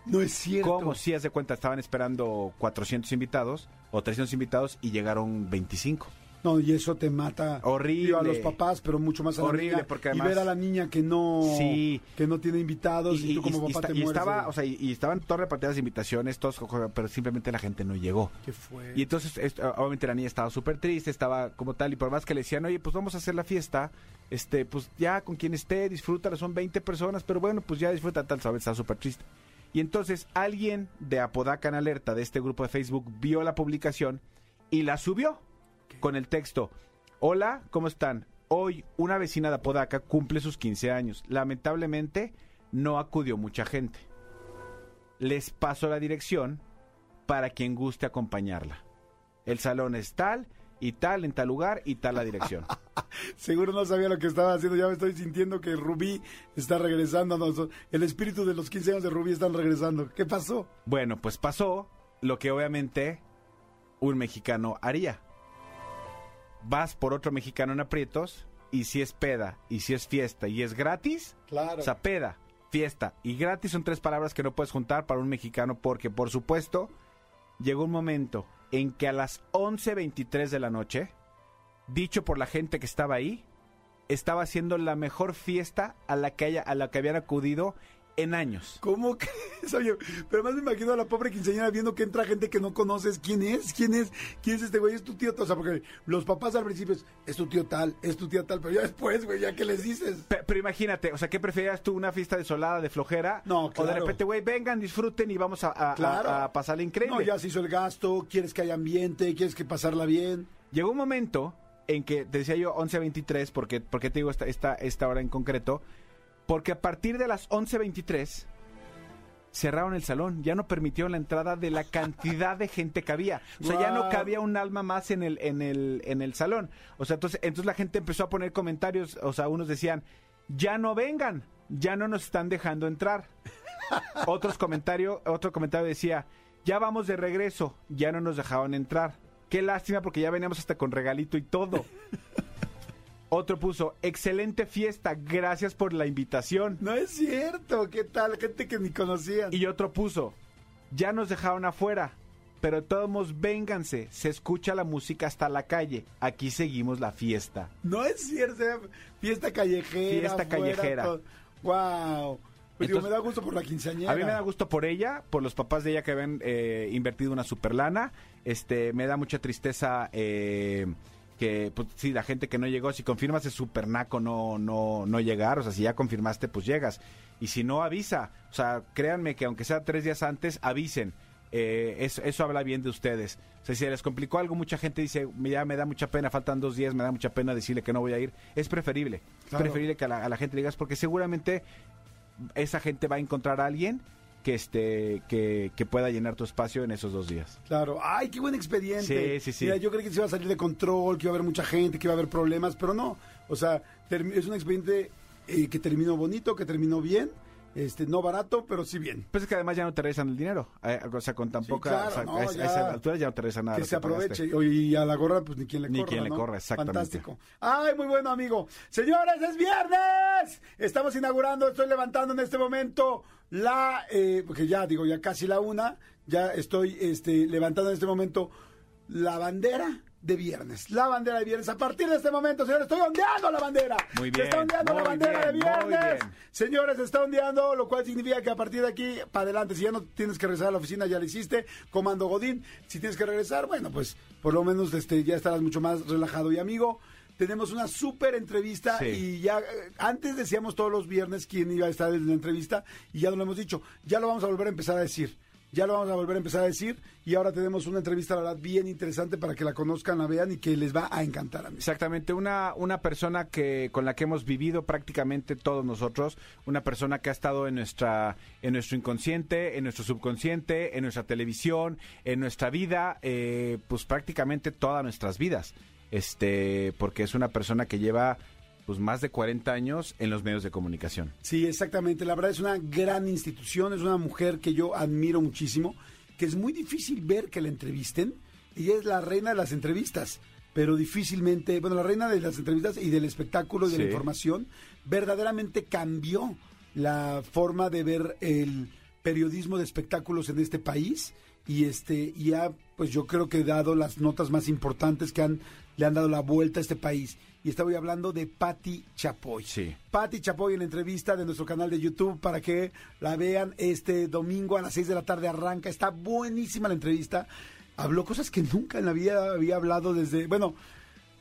No es cierto. ¿Cómo? Si haz de cuenta, estaban esperando 400 invitados o 300 invitados y llegaron 25. No, y eso te mata Horrible. digo, a los papás, pero mucho más a Horrible, la niña. porque y además- ver a la niña que no Sí. que no tiene invitados y, tú como papá te y mueres. estaba, de- o sea, y, y estaban todas repartidas invitaciones, todos, pero simplemente la gente no llegó. ¿Qué fue? Y entonces, esto, obviamente la niña estaba súper triste, estaba como tal, y por más que le decían, oye, pues vamos a hacer la fiesta, este, pues ya con quien esté, disfrútala, son 20 personas, pero bueno, pues ya disfruta tal, sabes, estaba súper triste. Y entonces alguien de Apodaca en Alerta, de este grupo de Facebook, vio la publicación y la subió con el texto, hola, ¿cómo están? Hoy una vecina de Apodaca cumple sus 15 años. Lamentablemente no acudió mucha gente. Les paso la dirección para quien guste acompañarla. El salón es tal y tal en tal lugar y tal la dirección. Seguro no sabía lo que estaba haciendo. Ya me estoy sintiendo que Rubí está regresando. El espíritu de los 15 años de Rubí están regresando. ¿Qué pasó? Bueno, pues pasó lo que obviamente un mexicano haría. Vas por otro mexicano en aprietos y si es peda y si es fiesta y es gratis, Claro. o sea, peda, fiesta y gratis son tres palabras que no puedes juntar para un mexicano porque, por supuesto, llegó un momento en que a las 11.23 de la noche, dicho por la gente que estaba ahí, estaba haciendo la mejor fiesta a la que, haya, a la que habían acudido en años. ¿Cómo que Oye, pero más me imagino a la pobre quinceañera viendo que entra gente que no conoces. ¿Quién es? ¿Quién es? ¿Quién es este güey? Es tu tío. O sea, porque los papás al principio es, es tu tío tal, es tu tía tal, pero ya después, güey, ya que les dices. Pe- Pero imagínate, o sea, ¿qué preferías tú? ¿Una fiesta desolada, de flojera? No, O de claro. repente, güey, vengan, disfruten y vamos a, a, Claro. a- a pasarle increíble. No, ya se hizo el gasto, quieres que haya ambiente, quieres que pasarla bien. Llegó un momento en que, te decía yo 11.23, porque, porque te digo esta, esta, esta hora en concreto, porque a partir de las 11.23 cerraron el salón, ya no permitieron la entrada de la cantidad de gente que había. O sea, ya no cabía un alma más en el, en el, en el salón. O sea, entonces, entonces la gente empezó a poner comentarios, o sea, unos decían, ya no vengan, ya no nos están dejando entrar. Otros comentario, otro comentario decía, ya vamos de regreso, ya no nos dejaron entrar. Qué lástima porque ya veníamos hasta con regalito y todo. Otro puso, excelente fiesta, gracias por la invitación. No es cierto, ¿qué tal? Gente que ni conocían. Y otro puso, ya nos dejaron afuera, pero todos modos vénganse, se escucha la música hasta la calle, aquí seguimos la fiesta. No es cierto, eh, fiesta callejera. Fiesta callejera. Wow. Pues digo, Entonces, me da gusto por la quinceañera. A mí me da gusto por ella, por los papás de ella que habían eh, invertido una super lana. Este, me da mucha tristeza eh, que pues sí, la gente que no llegó, si confirmas es super naco no, no, no llegar, o sea, si ya confirmaste, pues llegas. Y si no, avisa. O sea, créanme que aunque sea tres días antes, avisen. Eh, eso, eso habla bien de ustedes. O sea, si les complicó algo, mucha gente dice, ya me da mucha pena, faltan dos días, me da mucha pena decirle que no voy a ir. Es preferible. Es preferible que a la, a la gente le digas, porque seguramente esa gente va a encontrar a alguien que este que, que pueda llenar tu espacio en esos dos días. Claro, ay, qué buen expediente. Sí, sí, sí. Mira, yo creí que se iba a salir de control, que iba a haber mucha gente, que iba a haber problemas, pero no. O sea, es un expediente eh, que terminó bonito, que terminó bien, este, no barato, pero sí bien. Pues es que además ya no te regresan el dinero. Eh, o sea, con tan poca. claro, o sea, no, a, esa- a ya. no te regresa nada. que se aproveche. Y a la gorra, pues ni quien le Ni corra. quien le corra, exactamente. Fantástico. Ay, muy bueno, amigo. Señores, es viernes. Estamos inaugurando, estoy levantando en este momento la, eh, porque ya digo, ya casi la una, ya estoy este, levantando en este momento la bandera de viernes. La bandera de viernes. A partir de este momento, señores, estoy ondeando la bandera. Muy Se bien, está ondeando la bandera bien, de viernes. Señores, se está ondeando, lo cual significa que a partir de aquí para adelante, si ya no tienes que regresar a la oficina, ya lo hiciste, comando Godín. Si tienes que regresar, bueno, pues por lo menos este, ya estarás mucho más relajado y amigo. Tenemos una súper entrevista Sí. y ya eh, antes decíamos todos los viernes quién iba a estar en la entrevista y ya no lo hemos dicho. Ya lo vamos a volver a empezar a decir. Ya lo vamos a volver a empezar a decir y ahora tenemos una entrevista, la verdad, bien interesante para que la conozcan, la vean y que les va a encantar a mí. Exactamente, una, una persona que con la que hemos vivido prácticamente todos nosotros, una persona que ha estado en nuestra, en nuestro inconsciente, en nuestro subconsciente, en nuestra televisión, en nuestra vida, eh, pues prácticamente todas nuestras vidas. Este, porque es una persona que lleva pues más de 40 años en los medios de comunicación. Sí, exactamente. La verdad es una gran institución, es una mujer que yo admiro muchísimo, que es muy difícil ver que la entrevisten. Ella es la reina de las entrevistas, pero difícilmente, bueno, la reina de las entrevistas y del espectáculo y de la información, verdaderamente cambió la forma de ver el periodismo de espectáculos en este país y este y ha pues yo creo que dado las notas más importantes que han le han dado la vuelta a este país y estaba hablando de Patti Chapoy. Sí. Patti Chapoy en la entrevista de nuestro canal de YouTube para que la vean este domingo a las 6 de la tarde arranca. Está buenísima la entrevista. Habló cosas que nunca en la vida había hablado desde, bueno,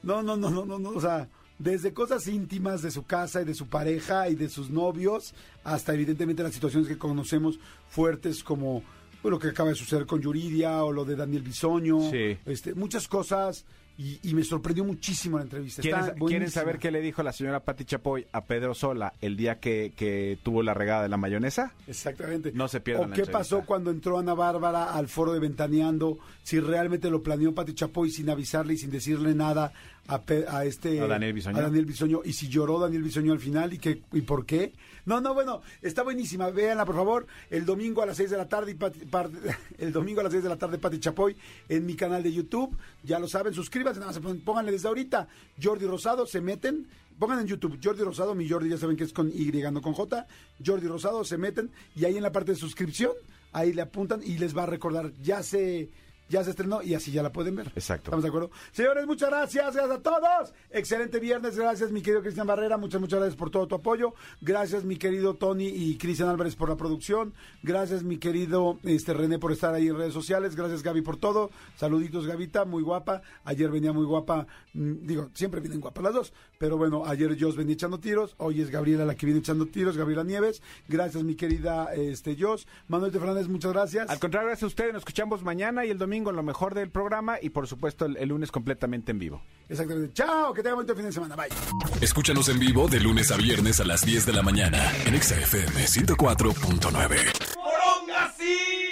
no, no, no, no, no, no, o sea, desde cosas íntimas de su casa y de su pareja y de sus novios, hasta evidentemente las situaciones que conocemos fuertes como lo que acaba de suceder con Yuridia o lo de Daniel Bisoño, Sí. este, muchas cosas y, y me sorprendió muchísimo la entrevista. ¿Quieren, quieren saber qué le dijo la señora Pati Chapoy a Pedro Sola el día que, que tuvo la regada de la mayonesa? Exactamente. No se pierdan ¿O la qué entrevista. pasó cuando entró Ana Bárbara al foro de Ventaneando? Si realmente lo planeó Pati Chapoy sin avisarle y sin decirle nada a, este A Daniel Bisoño. a Daniel Bisoño. y si lloró Daniel Bisoño al final y qué y por qué. No, no, bueno, está buenísima. Véanla, por favor, el domingo a las 6 de la tarde y Pati- el domingo a las 6 de la tarde Pati Chapoy en mi canal de YouTube. Ya lo saben, suscríbanse, nada más pónganle desde ahorita Jordi Rosado, se meten Pongan en YouTube Jordi Rosado, mi Jordi ya saben que es con Y, no con J. Jordi Rosado, se meten y ahí en la parte de suscripción, ahí le apuntan y les va a recordar, ya se, ya se estrenó y así ya la pueden ver. Exacto. ¿Estamos de acuerdo? Señores, muchas gracias, gracias a todos. Excelente viernes, gracias mi querido Cristian Barrera, muchas, muchas gracias por todo tu apoyo. Gracias mi querido Tony y Cristian Álvarez por la producción. Gracias mi querido este René por estar ahí en redes sociales. Gracias Gaby por todo. Saluditos Gavita, muy guapa. Ayer venía muy guapa, mm, digo, siempre vienen guapas las dos, pero bueno, ayer Jos venía echando tiros, hoy es Gabriela la que viene echando tiros, Gabriela Nieves. Gracias mi querida este Jos. Manuel de Fernández, muchas gracias. Al contrario, gracias a ustedes. Nos escuchamos mañana y el domingo domingo lo mejor del programa y por supuesto el, lunes completamente en vivo. Exactamente. Chao, que tengan buen fin de semana. Bye. Escúchanos en vivo de lunes a viernes a las 10 de la mañana en XFM 104.9. ¡Poronga, sí!